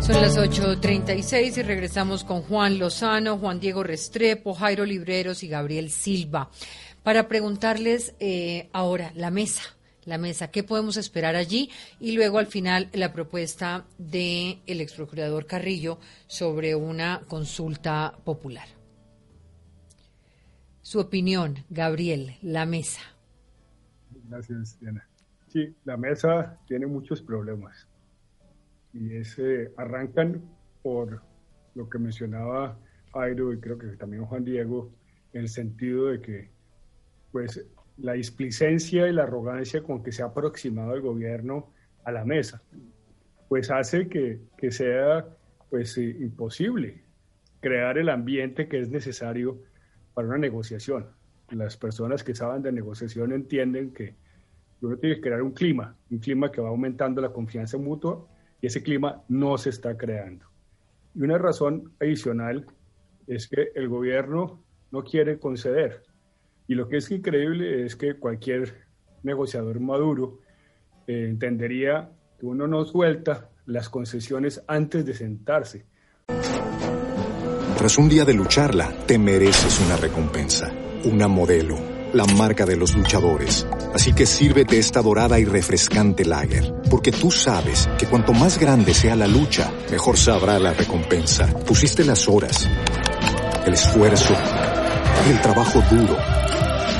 [SPEAKER 2] Son las 8.36 y regresamos con Juan Lozano, Juan Diego Restrepo, Jairo Libreros y Gabriel Silva para preguntarles eh, ahora la mesa la mesa. ¿Qué podemos esperar allí? Y luego al final la propuesta del el ex procurador Carrillo sobre una consulta popular. Su opinión, Gabriel, la mesa.
[SPEAKER 4] Gracias, Diana. Sí, la mesa tiene muchos problemas y ese arrancan por lo que mencionaba Jairo y creo que también Juan Diego, en el sentido de que pues la displicencia y la arrogancia con que se ha aproximado el gobierno a la mesa, pues hace que, sea pues, imposible crear el ambiente que es necesario para una negociación. Las personas que saben de negociación entienden que uno tiene que crear un clima, un clima que va aumentando la confianza mutua y ese clima no se está creando. Y una razón adicional es que el gobierno no quiere conceder. Y lo que es increíble es que cualquier negociador maduro eh, entendería que uno no suelta las concesiones antes de sentarse.
[SPEAKER 6] Tras un día de lucharla, te mereces una recompensa, una modelo, la marca de los luchadores. Así que sírvete esta dorada y refrescante lager, porque tú sabes que cuanto más grande sea la lucha, mejor sabrá la recompensa. Pusiste las horas, el esfuerzo, el trabajo duro.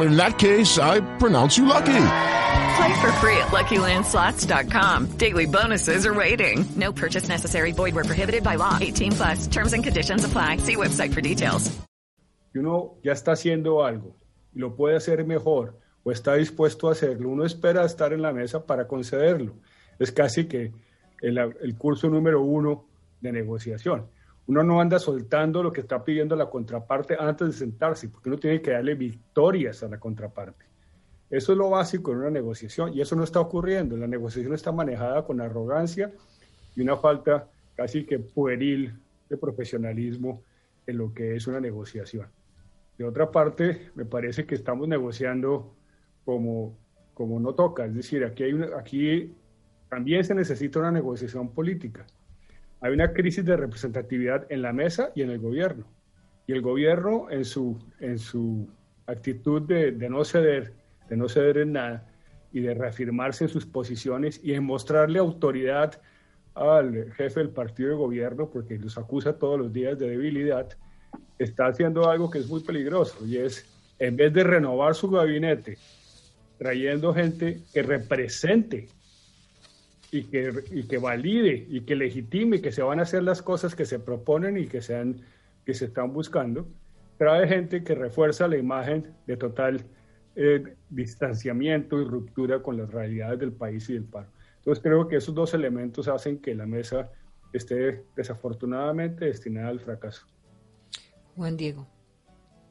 [SPEAKER 9] in that case, I pronounce you lucky.
[SPEAKER 10] Play for free at LuckyLandSlots.com. Daily bonuses are waiting. No purchase necessary. Void where prohibited by law. 18 plus. Terms and conditions apply. See website for details.
[SPEAKER 4] Uno ya está haciendo algo y lo puede hacer mejor o está dispuesto a hacerlo, uno espera estar en la mesa para concederlo. Es casi que el, el curso número uno de negociación. Uno no anda soltando lo que está pidiendo la contraparte antes de sentarse, porque uno tiene que darle victorias a la contraparte. Eso es lo básico en una negociación y eso no está ocurriendo. La negociación está manejada con arrogancia y una falta casi que pueril de profesionalismo en lo que es una negociación. De otra parte, me parece que estamos negociando como, como no toca, es decir, aquí, hay aquí también se necesita una negociación política. Hay una crisis de representatividad en la mesa y en el gobierno. Y el gobierno en su, en su actitud de, de no ceder, de no ceder en nada y de reafirmarse en sus posiciones y en mostrarle autoridad al jefe del partido de gobierno, porque los acusa todos los días de debilidad, está haciendo algo que es muy peligroso y es, en vez de renovar su gabinete, trayendo gente que represente y que, y que valide y que legitime que se van a hacer las cosas que se proponen y que, sean, que se están buscando, trae gente que refuerza la imagen de total eh, distanciamiento y ruptura con las realidades del país y del paro. Entonces creo que esos dos elementos hacen que la mesa esté desafortunadamente destinada al fracaso.
[SPEAKER 2] Juan Diego.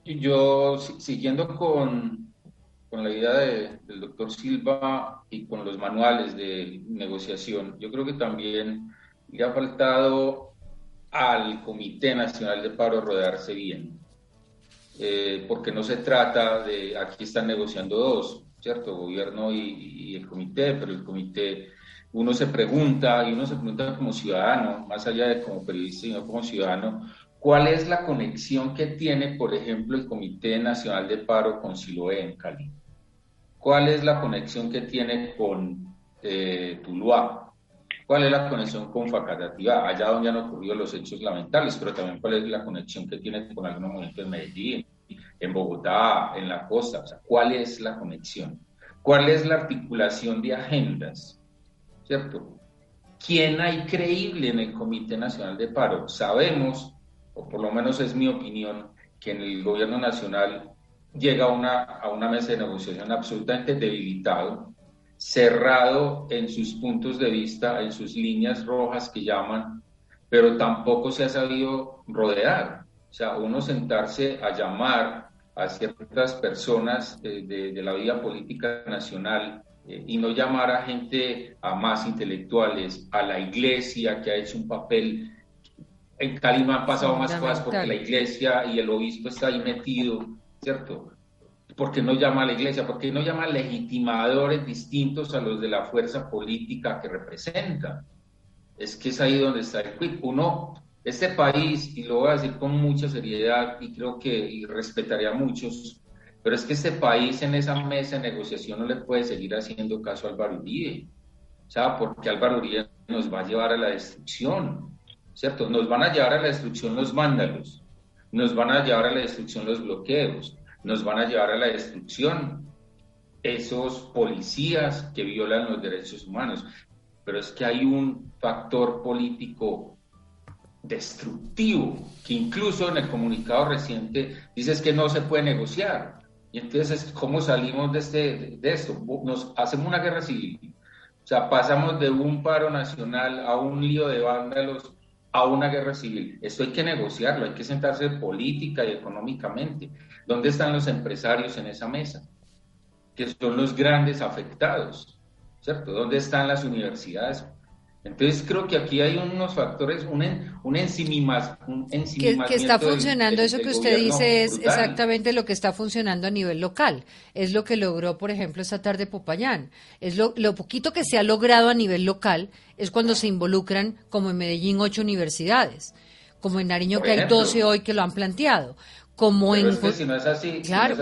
[SPEAKER 3] Yo, siguiendo con, con la idea del doctor Silva y con los manuales de negociación, yo creo que también le ha faltado al Comité Nacional de Paro rodearse bien, eh, porque no se trata de, aquí están negociando dos, ¿cierto? Gobierno y, y el comité, pero el comité uno se pregunta, y uno se pregunta como ciudadano, más allá de como periodista, sino como ciudadano, ¿cuál es la conexión que tiene, por ejemplo, el Comité Nacional de Paro con Siloé en Cali? ¿Cuál es la conexión que tiene con eh, Tuluá? ¿Cuál es la conexión con Facatativá? Allá donde han ocurrido los hechos lamentables, pero también cuál es la conexión que tiene con algunos momentos en Medellín, en Bogotá, en la costa. O sea, ¿cuál es la conexión? ¿Cuál es la articulación de agendas? ¿cierto? ¿Quién hay creíble en el Comité Nacional de Paro? Sabemos, o por lo menos es mi opinión, que en el gobierno nacional llega a una, a una mesa de negociación absolutamente debilitado, cerrado en sus puntos de vista, en sus líneas rojas que llaman, pero tampoco se ha sabido rodear. O sea, uno sentarse a llamar a ciertas personas de, de, de la vida política nacional eh, y no llamar a gente, a más intelectuales, a la iglesia que ha hecho un papel. En Cali han pasado más cosas porque la iglesia y el obispo está ahí metido, ¿cierto? porque no llama a la iglesia? porque no llama a legitimadores distintos a los de la fuerza política que representa? Es que es ahí donde está el quid. Uno, este país, y lo voy a decir con mucha seriedad y creo que y respetaría a muchos, pero es que este país en esa mesa de negociación no le puede seguir haciendo caso a Álvaro Uribe, sea, Porque Álvaro Uribe nos va a llevar a la destrucción, ¿cierto? Nos van a llevar a la destrucción los vándalos, nos van a llevar a la destrucción los bloqueos, nos van a llevar a la destrucción esos policías que violan los derechos humanos. Pero es que hay un factor político destructivo que incluso en el comunicado reciente dice que no se puede negociar. Y entonces, ¿cómo salimos de, este, de esto? Nos hacemos una guerra civil. O sea, pasamos de un paro nacional a un lío de vándalos a una guerra civil. Esto hay que negociarlo, hay que sentarse política y económicamente. ¿Dónde están los empresarios en esa mesa? Que son los grandes afectados, ¿cierto? ¿Dónde están las universidades? Entonces creo que aquí hay unos factores, un, un, encimimas, un
[SPEAKER 2] que, que, está funcionando, eso que usted dice es exactamente lo que está funcionando a nivel local. Es lo que logró, por ejemplo, esta tarde Popayán. Es lo, lo poquito que se ha logrado a nivel local es cuando se involucran, como en Medellín, ocho universidades, como en Nariño, que hay doce hoy que lo han planteado. Como en.
[SPEAKER 3] si no es así,
[SPEAKER 2] claro,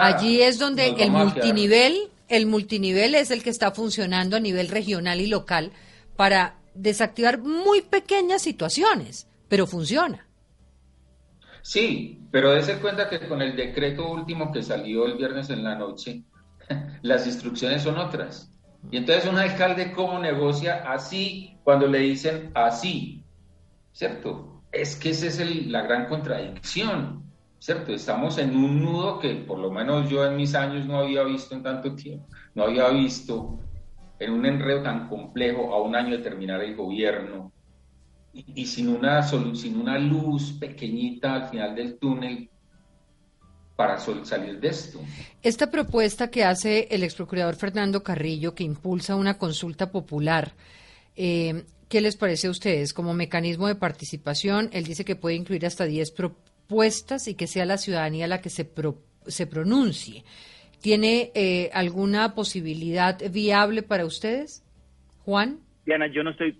[SPEAKER 2] allí es donde el multinivel, el multinivel es el que está funcionando a nivel regional y local para desactivar muy pequeñas situaciones, pero funciona.
[SPEAKER 3] Sí, pero dése cuenta que con el decreto último que salió el viernes en la noche, (laughs) las instrucciones son otras. Y entonces un alcalde cómo negocia así cuando le dicen así, ¿cierto? Es que esa es la gran contradicción. ¿cierto? Estamos en un nudo que por lo menos yo en mis años no había visto en tanto tiempo, no había visto en un enredo tan complejo a un año de terminar el gobierno y, sin, una sin una luz pequeñita al final del túnel para salir de esto.
[SPEAKER 2] Esta propuesta que hace el ex procurador Fernando Carrillo, que impulsa una consulta popular, eh, ¿qué les parece a ustedes como mecanismo de participación? Él dice que puede incluir hasta 10 propuestas y que sea la ciudadanía la que se pronuncie. ¿Tiene eh, alguna posibilidad viable para ustedes? Juan.
[SPEAKER 7] Diana, yo no estoy...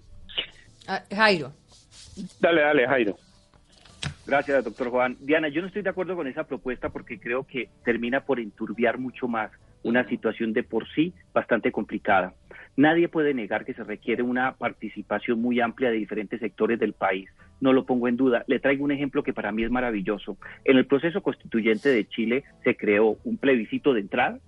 [SPEAKER 2] Ah, Jairo.
[SPEAKER 7] Dale, dale, Jairo. Gracias, doctor Juan. Diana, yo no estoy de acuerdo con esa propuesta porque creo que termina por enturbiar mucho más una situación de por sí bastante complicada. Nadie puede negar que se requiere una participación muy amplia de diferentes sectores del país. No lo pongo en duda. Le traigo un ejemplo que para mí es maravilloso. En el proceso constituyente de Chile se creó un plebiscito de entrada,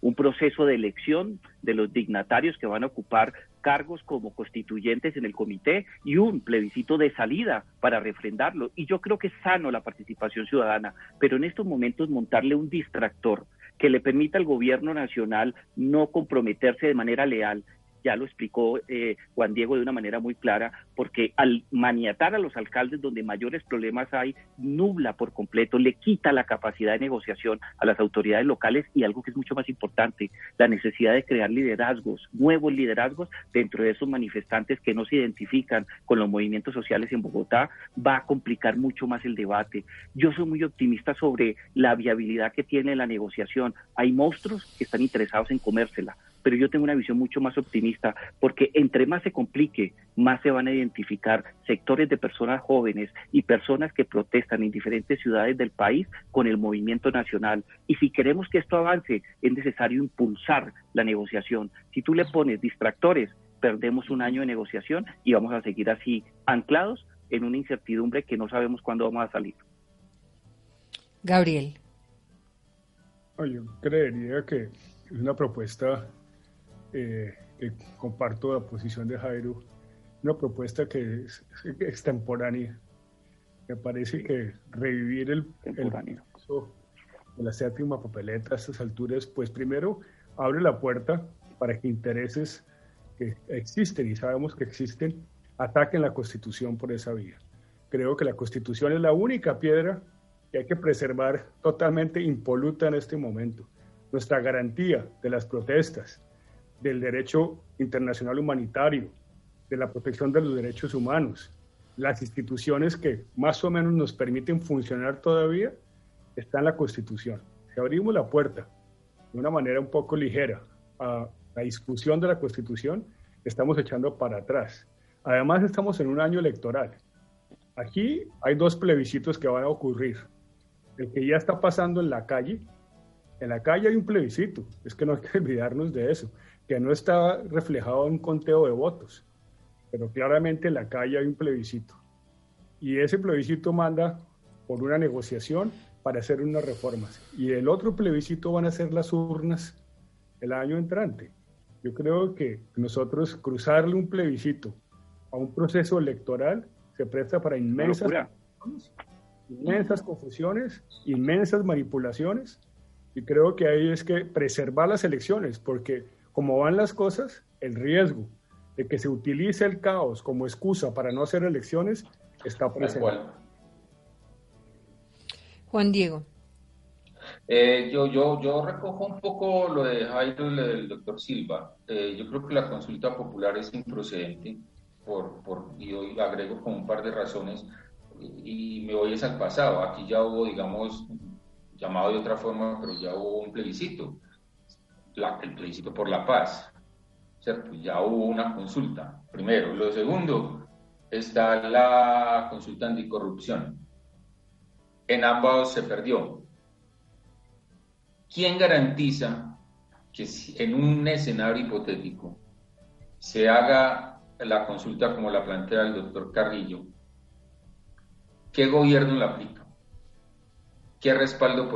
[SPEAKER 7] un proceso de elección de los dignatarios que van a ocupar cargos como constituyentes en el comité y un plebiscito de salida para refrendarlo. Y yo creo que es sano la participación ciudadana, pero en estos momentos montarle un distractor que le permita al gobierno nacional no comprometerse de manera leal ya lo explicó eh, Juan Diego de una manera muy clara, porque al maniatar a los alcaldes donde mayores problemas hay, nubla por completo, le quita la capacidad de negociación a las autoridades locales y algo que es mucho más importante, la necesidad de crear liderazgos, nuevos liderazgos dentro de esos manifestantes que no se identifican con los movimientos sociales en Bogotá, va a complicar mucho más el debate. Yo soy muy optimista sobre la viabilidad que tiene la negociación. Hay monstruos que están interesados en comérsela pero yo tengo una visión mucho más optimista porque entre más se complique, más se van a identificar sectores de personas jóvenes y personas que protestan en diferentes ciudades del país con el movimiento nacional. Y si queremos que esto avance, es necesario impulsar la negociación. Si tú le pones distractores, perdemos un año de negociación y vamos a seguir así anclados en una incertidumbre que no sabemos cuándo vamos a salir.
[SPEAKER 2] Gabriel.
[SPEAKER 4] Yo creería que es una propuesta eh, comparto la posición de Jairo, una propuesta que es extemporánea. Me parece que revivir el, el de la séptima papeleta a estas alturas, pues primero abre la puerta para que intereses que existen y sabemos que existen ataquen la Constitución por esa vía. Creo que la Constitución es la única piedra que hay que preservar totalmente impoluta en este momento. Nuestra garantía de las protestas, del derecho internacional humanitario, de la protección de los derechos humanos. Las instituciones que más o menos nos permiten funcionar todavía están en la Constitución. Si abrimos la puerta de una manera un poco ligera a la discusión de la Constitución, estamos echando para atrás. Además, estamos en un año electoral. Aquí hay dos plebiscitos que van a ocurrir. El que ya está pasando en la calle. En la calle hay un plebiscito. Es que no hay que (laughs) olvidarnos de eso que no está reflejado en un conteo de votos, pero claramente en la calle hay un plebiscito. Y ese plebiscito manda por una negociación para hacer unas reformas. Y el otro plebiscito van a ser las urnas el año entrante. Yo creo que nosotros cruzarle un plebiscito a un proceso electoral se presta para inmensas, inmensas confusiones, inmensas manipulaciones. Y creo que ahí es que preservar las elecciones, porque como van las cosas, el riesgo de que se utilice el caos como excusa para no hacer elecciones está presente.
[SPEAKER 2] Juan Diego.
[SPEAKER 3] Eh, yo, yo, yo recojo un poco lo de Jairo y lo del doctor Silva. Eh, yo creo que la consulta popular es improcedente, por, por, y hoy agrego con un par de razones, y, me voy es al pasado. Aquí ya hubo, digamos, llamado de otra forma, pero ya hubo un plebiscito el plebiscito por la paz. Ya hubo una consulta, primero. Lo segundo, está la consulta anticorrupción. En ambos se perdió. ¿Quién garantiza que en un escenario hipotético se haga la consulta como la plantea el doctor Carrillo? ¿Qué gobierno la aplica? ¿Qué respaldo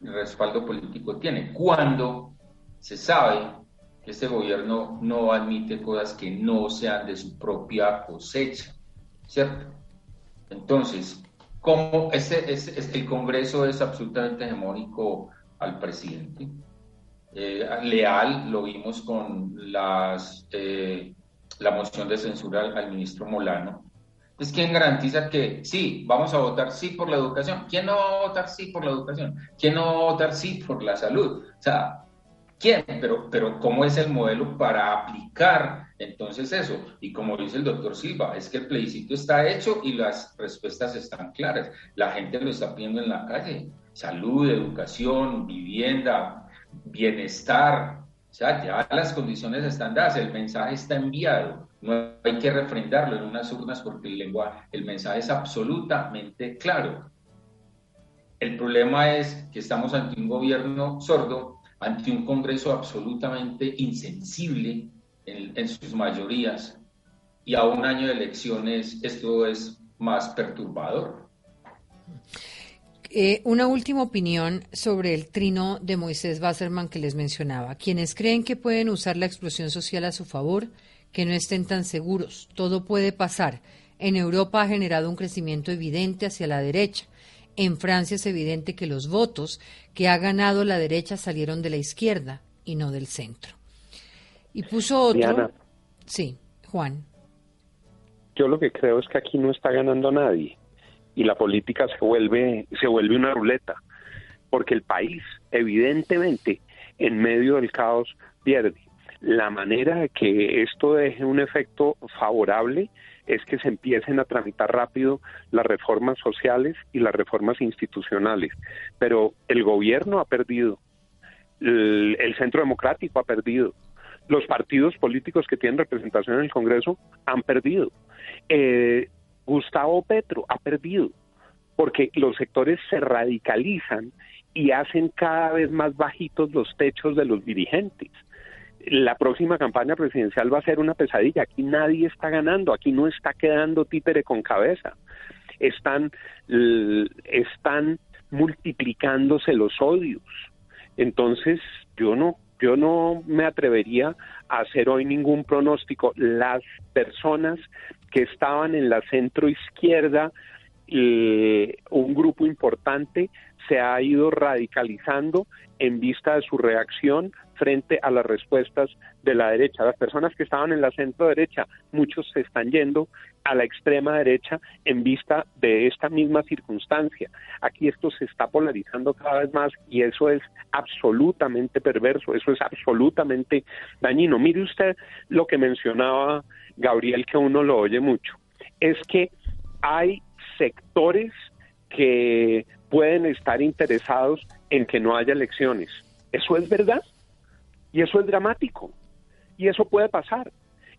[SPEAKER 3] respaldo político tiene? ¿Cuándo se sabe que este gobierno no admite cosas que no sean de su propia cosecha, ¿cierto? Entonces, como ese, el Congreso es absolutamente hegemónico al presidente. Eh, leal, lo vimos con las, eh, la moción de censura al, ministro Molano. Es quien garantiza que sí, vamos a votar sí por la educación. ¿Quién no va a votar sí por la educación? ¿Quién no va a votar sí por la salud? O sea, ¿quién? Pero, pero ¿cómo es el modelo para aplicar entonces eso, y como dice el doctor Silva, es que el plebiscito está hecho y las respuestas están claras. La gente lo está pidiendo en la calle. Salud, educación, vivienda, bienestar. O sea, ya las condiciones están dadas, el mensaje está enviado. No hay que refrendarlo en unas urnas porque el lenguaje, el mensaje es absolutamente claro. El problema es que estamos ante un gobierno sordo, ante un Congreso absolutamente insensible, en, sus mayorías, y a un año de elecciones esto es más perturbador.
[SPEAKER 2] Eh, una última opinión sobre el trino de Moisés Wasserman que les mencionaba. Quienes creen que pueden usar la explosión social a su favor, que no estén tan seguros. Todo puede pasar. En Europa ha generado un crecimiento evidente hacia la derecha. En Francia es evidente que los votos que ha ganado la derecha salieron de la izquierda y no del centro. Y puso otro. Sí, Juan.
[SPEAKER 5] Yo lo que creo es que aquí no está ganando nadie y la política se vuelve se vuelve una ruleta, porque el país evidentemente en medio del caos pierde. La manera de que esto deje un efecto favorable es que se empiecen a tramitar rápido las reformas sociales y las reformas institucionales. Pero el gobierno ha perdido, el centro democrático ha perdido, los partidos políticos que tienen representación en el Congreso han perdido. Eh, Gustavo Petro ha perdido, porque los sectores se radicalizan y hacen cada vez más bajitos los techos de los dirigentes. La próxima campaña presidencial va a ser una pesadilla. Aquí nadie está ganando, aquí no está quedando títere con cabeza. Están, están multiplicándose los odios. Entonces, yo no yo no me atrevería a hacer hoy ningún pronóstico. Las personas que estaban en la centro izquierda, un grupo importante se ha ido radicalizando en vista de su reacción frente a las respuestas de la derecha. Las personas que estaban en la centro derecha, muchos se están yendo a la extrema derecha en vista de esta misma circunstancia. Aquí esto se está polarizando cada vez más y eso es absolutamente perverso, eso es absolutamente dañino. Mire usted lo que mencionaba Gabriel, que uno lo oye mucho, es que hay sectores que pueden estar interesados en que no haya elecciones. Eso es verdad y eso es dramático y eso puede pasar.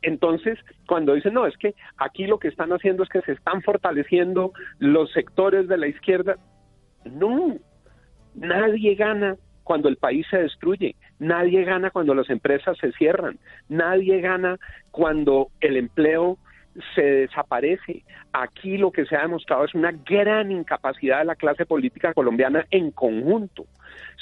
[SPEAKER 5] Entonces, cuando dicen, no, es que aquí lo que están haciendo es que se están fortaleciendo los sectores de la izquierda, no, nadie gana cuando el país se destruye, nadie gana cuando las empresas se cierran, nadie gana cuando el empleo se desaparece. Aquí lo que se ha demostrado es una gran incapacidad de la clase política colombiana en conjunto.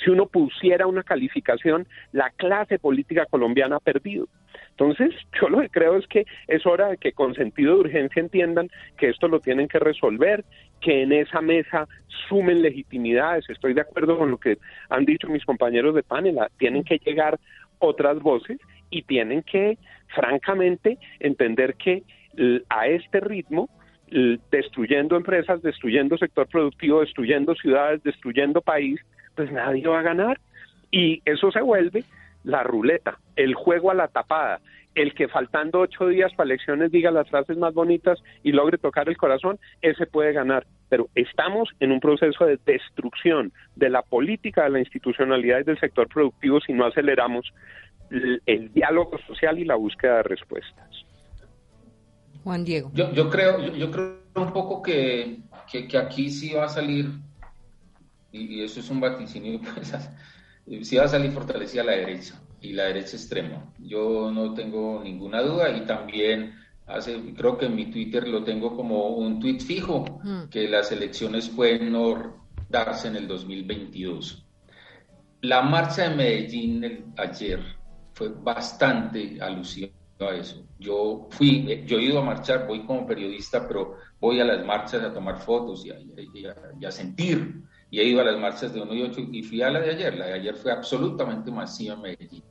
[SPEAKER 5] Si uno pusiera una calificación, la clase política colombiana ha perdido. Entonces, yo lo que creo es que es hora de que con sentido de urgencia entiendan que esto lo tienen que resolver, que en esa mesa sumen legitimidades. Estoy de acuerdo con lo que han dicho mis compañeros de panel. Tienen que llegar otras voces y tienen que, francamente, entender que a este ritmo, destruyendo empresas, destruyendo sector productivo, destruyendo ciudades, destruyendo país, pues nadie va a ganar. Y eso se vuelve la ruleta, el juego a la tapada, el que faltando ocho días para elecciones diga las frases más bonitas y logre tocar el corazón, ese puede ganar. Pero estamos en un proceso de destrucción de la política, de la institucionalidad y del sector productivo si no aceleramos el diálogo social y la búsqueda de respuestas.
[SPEAKER 2] Juan Diego.
[SPEAKER 3] Yo, creo, yo, creo un poco que, que, aquí sí va a salir, y, eso es un vaticinio, pues, sí va a salir fortalecida la derecha y la derecha extrema. Yo no tengo ninguna duda y también hace, creo que en mi Twitter lo tengo como un tweet fijo, mm. que las elecciones pueden no darse en el 2022. La marcha de Medellín ayer fue bastante alusiva a eso. Yo fui, eh, yo he ido a marchar, voy como periodista, pero voy a las marchas a tomar fotos y a, sentir. Y he ido a las marchas de 1 y 8 y fui a la de ayer. La de ayer fue absolutamente masiva en Medellín.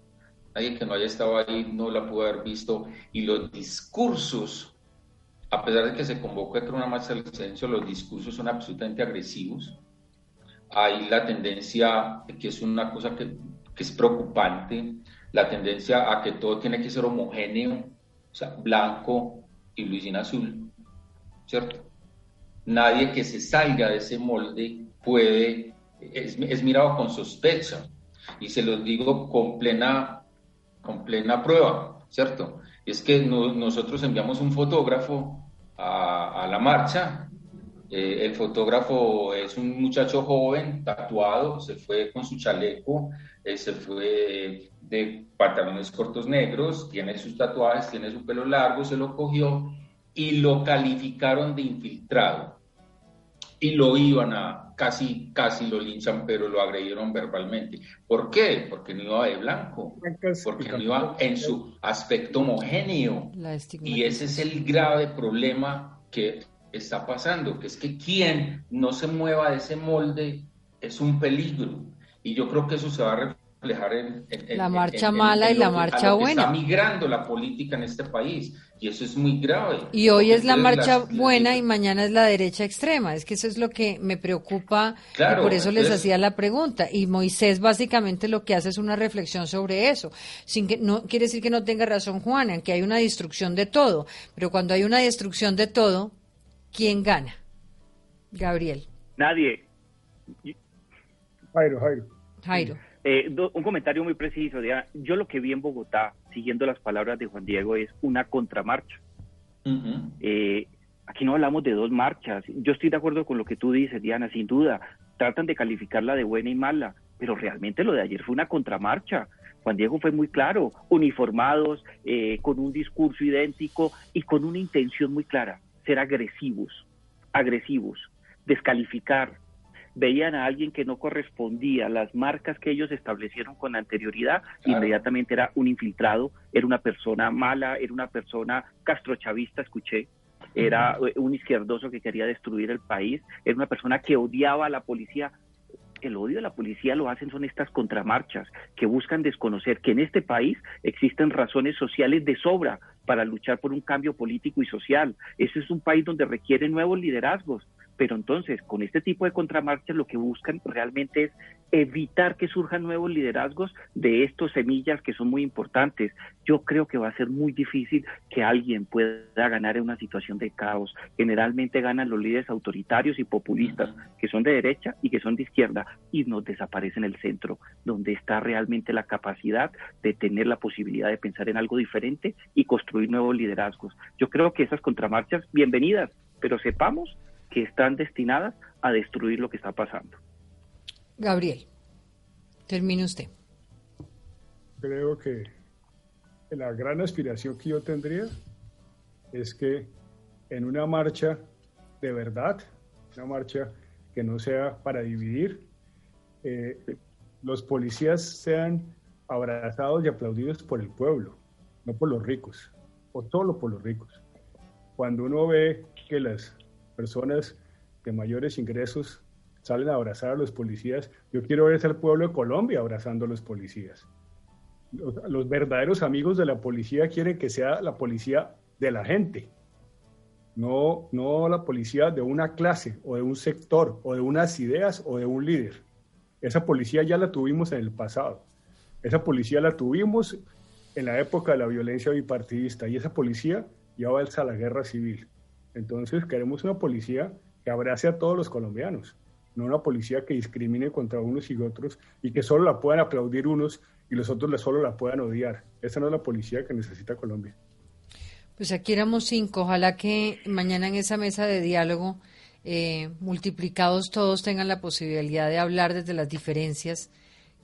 [SPEAKER 3] Nadie que no haya estado ahí no la pudo haber visto. Y los discursos, a pesar de que se convocó a una marcha del silencio, los discursos son absolutamente agresivos. Hay la tendencia, que es una cosa que, que es preocupante, la tendencia a que todo tiene que ser homogéneo, o sea, blanco y Luisina azul, ¿cierto? Nadie que se salga de ese molde puede, es, mirado con sospecha, y se los digo con plena, con plena prueba, ¿cierto? Es que nosotros enviamos un fotógrafo a, la marcha, eh, el fotógrafo es un muchacho joven, tatuado, se fue con su chaleco, eh, se fue de pantalones cortos negros, tiene sus tatuajes, tiene su pelo largo, se lo cogió y lo calificaron de infiltrado. Y lo iban a, casi, casi lo linchan, pero lo agredieron verbalmente. ¿Por qué? Porque no iba de blanco, porque no iba en su aspecto homogéneo. Y ese es el grave problema que está pasando, que es que quien no se mueva de ese molde es un peligro. Y yo creo que eso se va a reflejar en,
[SPEAKER 2] la marcha mala y la marcha buena.
[SPEAKER 3] Está migrando la política en este país y eso es muy grave.
[SPEAKER 2] Y hoy es la marcha buena y mañana es la derecha extrema. Es que eso es lo que me preocupa y por eso les hacía la pregunta. Y Moisés básicamente lo que hace es una reflexión sobre eso. Sin que no quiere decir que no tenga razón Juana, en que hay una destrucción de todo. Pero cuando hay una destrucción de todo, ¿quién gana? Gabriel.
[SPEAKER 7] Nadie.
[SPEAKER 4] Jairo, Jairo.
[SPEAKER 2] Jairo.
[SPEAKER 7] Eh, un comentario muy preciso. Yo lo que vi en Bogotá, siguiendo las palabras de Juan Diego, es una contramarcha. Eh, aquí no hablamos de dos marchas. Yo estoy de acuerdo con lo que tú dices, Diana, sin duda. Tratan de calificarla de buena y mala, pero realmente lo de ayer fue una contramarcha. Juan Diego fue muy claro, uniformados, eh, con un discurso idéntico y con una intención muy clara, ser agresivos, agresivos, descalificar, veían a alguien que no correspondía a las marcas que ellos establecieron con anterioridad, inmediatamente era un infiltrado, era una persona mala, era una persona castrochavista, escuché, era un izquierdoso que quería destruir el país, era una persona que odiaba a la policía. El odio de la policía lo hacen son estas contramarchas que buscan desconocer que en este país existen razones sociales de sobra para luchar por un cambio político y social. Ese es un país donde requiere nuevos liderazgos, pero entonces, con este tipo de contramarchas, lo que buscan realmente es evitar que surjan nuevos liderazgos de estos semillas que son muy importantes. Yo creo que va a ser muy difícil que alguien pueda ganar en una situación de caos. Generalmente ganan los líderes autoritarios y populistas, que son de derecha y que son de izquierda, y nos desaparecen el centro, donde está realmente la capacidad de tener la posibilidad de pensar en algo diferente y construir nuevos liderazgos. Yo creo que esas contramarchas, bienvenidas, pero sepamos que están destinadas a destruir lo que está pasando.
[SPEAKER 2] Gabriel, termine usted.
[SPEAKER 4] Creo que la gran aspiración que yo tendría es que en una marcha de verdad, una marcha que no sea para dividir, eh, los policías sean abrazados y aplaudidos por el pueblo, no por los ricos, o solo por los ricos. Cuando uno ve que las personas de mayores ingresos salen a abrazar a los policías. Yo quiero ver al pueblo de Colombia abrazando a los policías. Los, verdaderos amigos de la policía quieren que sea la policía de la gente, no, no la policía de una clase o de un sector o de unas ideas o de un líder. Esa policía ya la tuvimos en el pasado. Esa policía la tuvimos en la época de la violencia bipartidista y esa policía ya va a la guerra civil. Entonces queremos una policía que abrace a todos los colombianos, no una policía que discrimine contra unos y otros y que solo la puedan aplaudir unos y los otros solo la puedan odiar. Esa no es la policía que necesita Colombia.
[SPEAKER 2] Pues aquí éramos cinco. Ojalá que mañana en esa mesa de diálogo, eh, multiplicados todos tengan la posibilidad de hablar desde las diferencias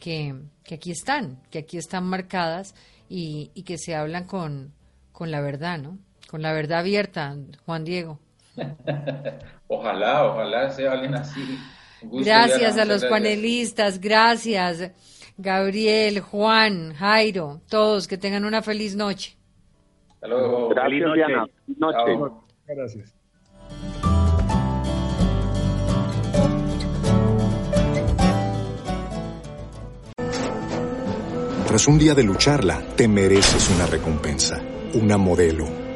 [SPEAKER 2] que, aquí están, que aquí están marcadas y, y que se hablan con, con la verdad, ¿no? Con la verdad abierta, Juan Diego. (laughs)
[SPEAKER 3] ojalá, ojalá se hablen así.
[SPEAKER 2] gracias a los panelistas, gracias. Gabriel, Juan, Jairo, todos que tengan una feliz noche.
[SPEAKER 3] Hasta luego.
[SPEAKER 5] Gracias, Diana. Noche.
[SPEAKER 4] Gracias.
[SPEAKER 6] Tras un día de lucharla, te mereces una recompensa, una modelo,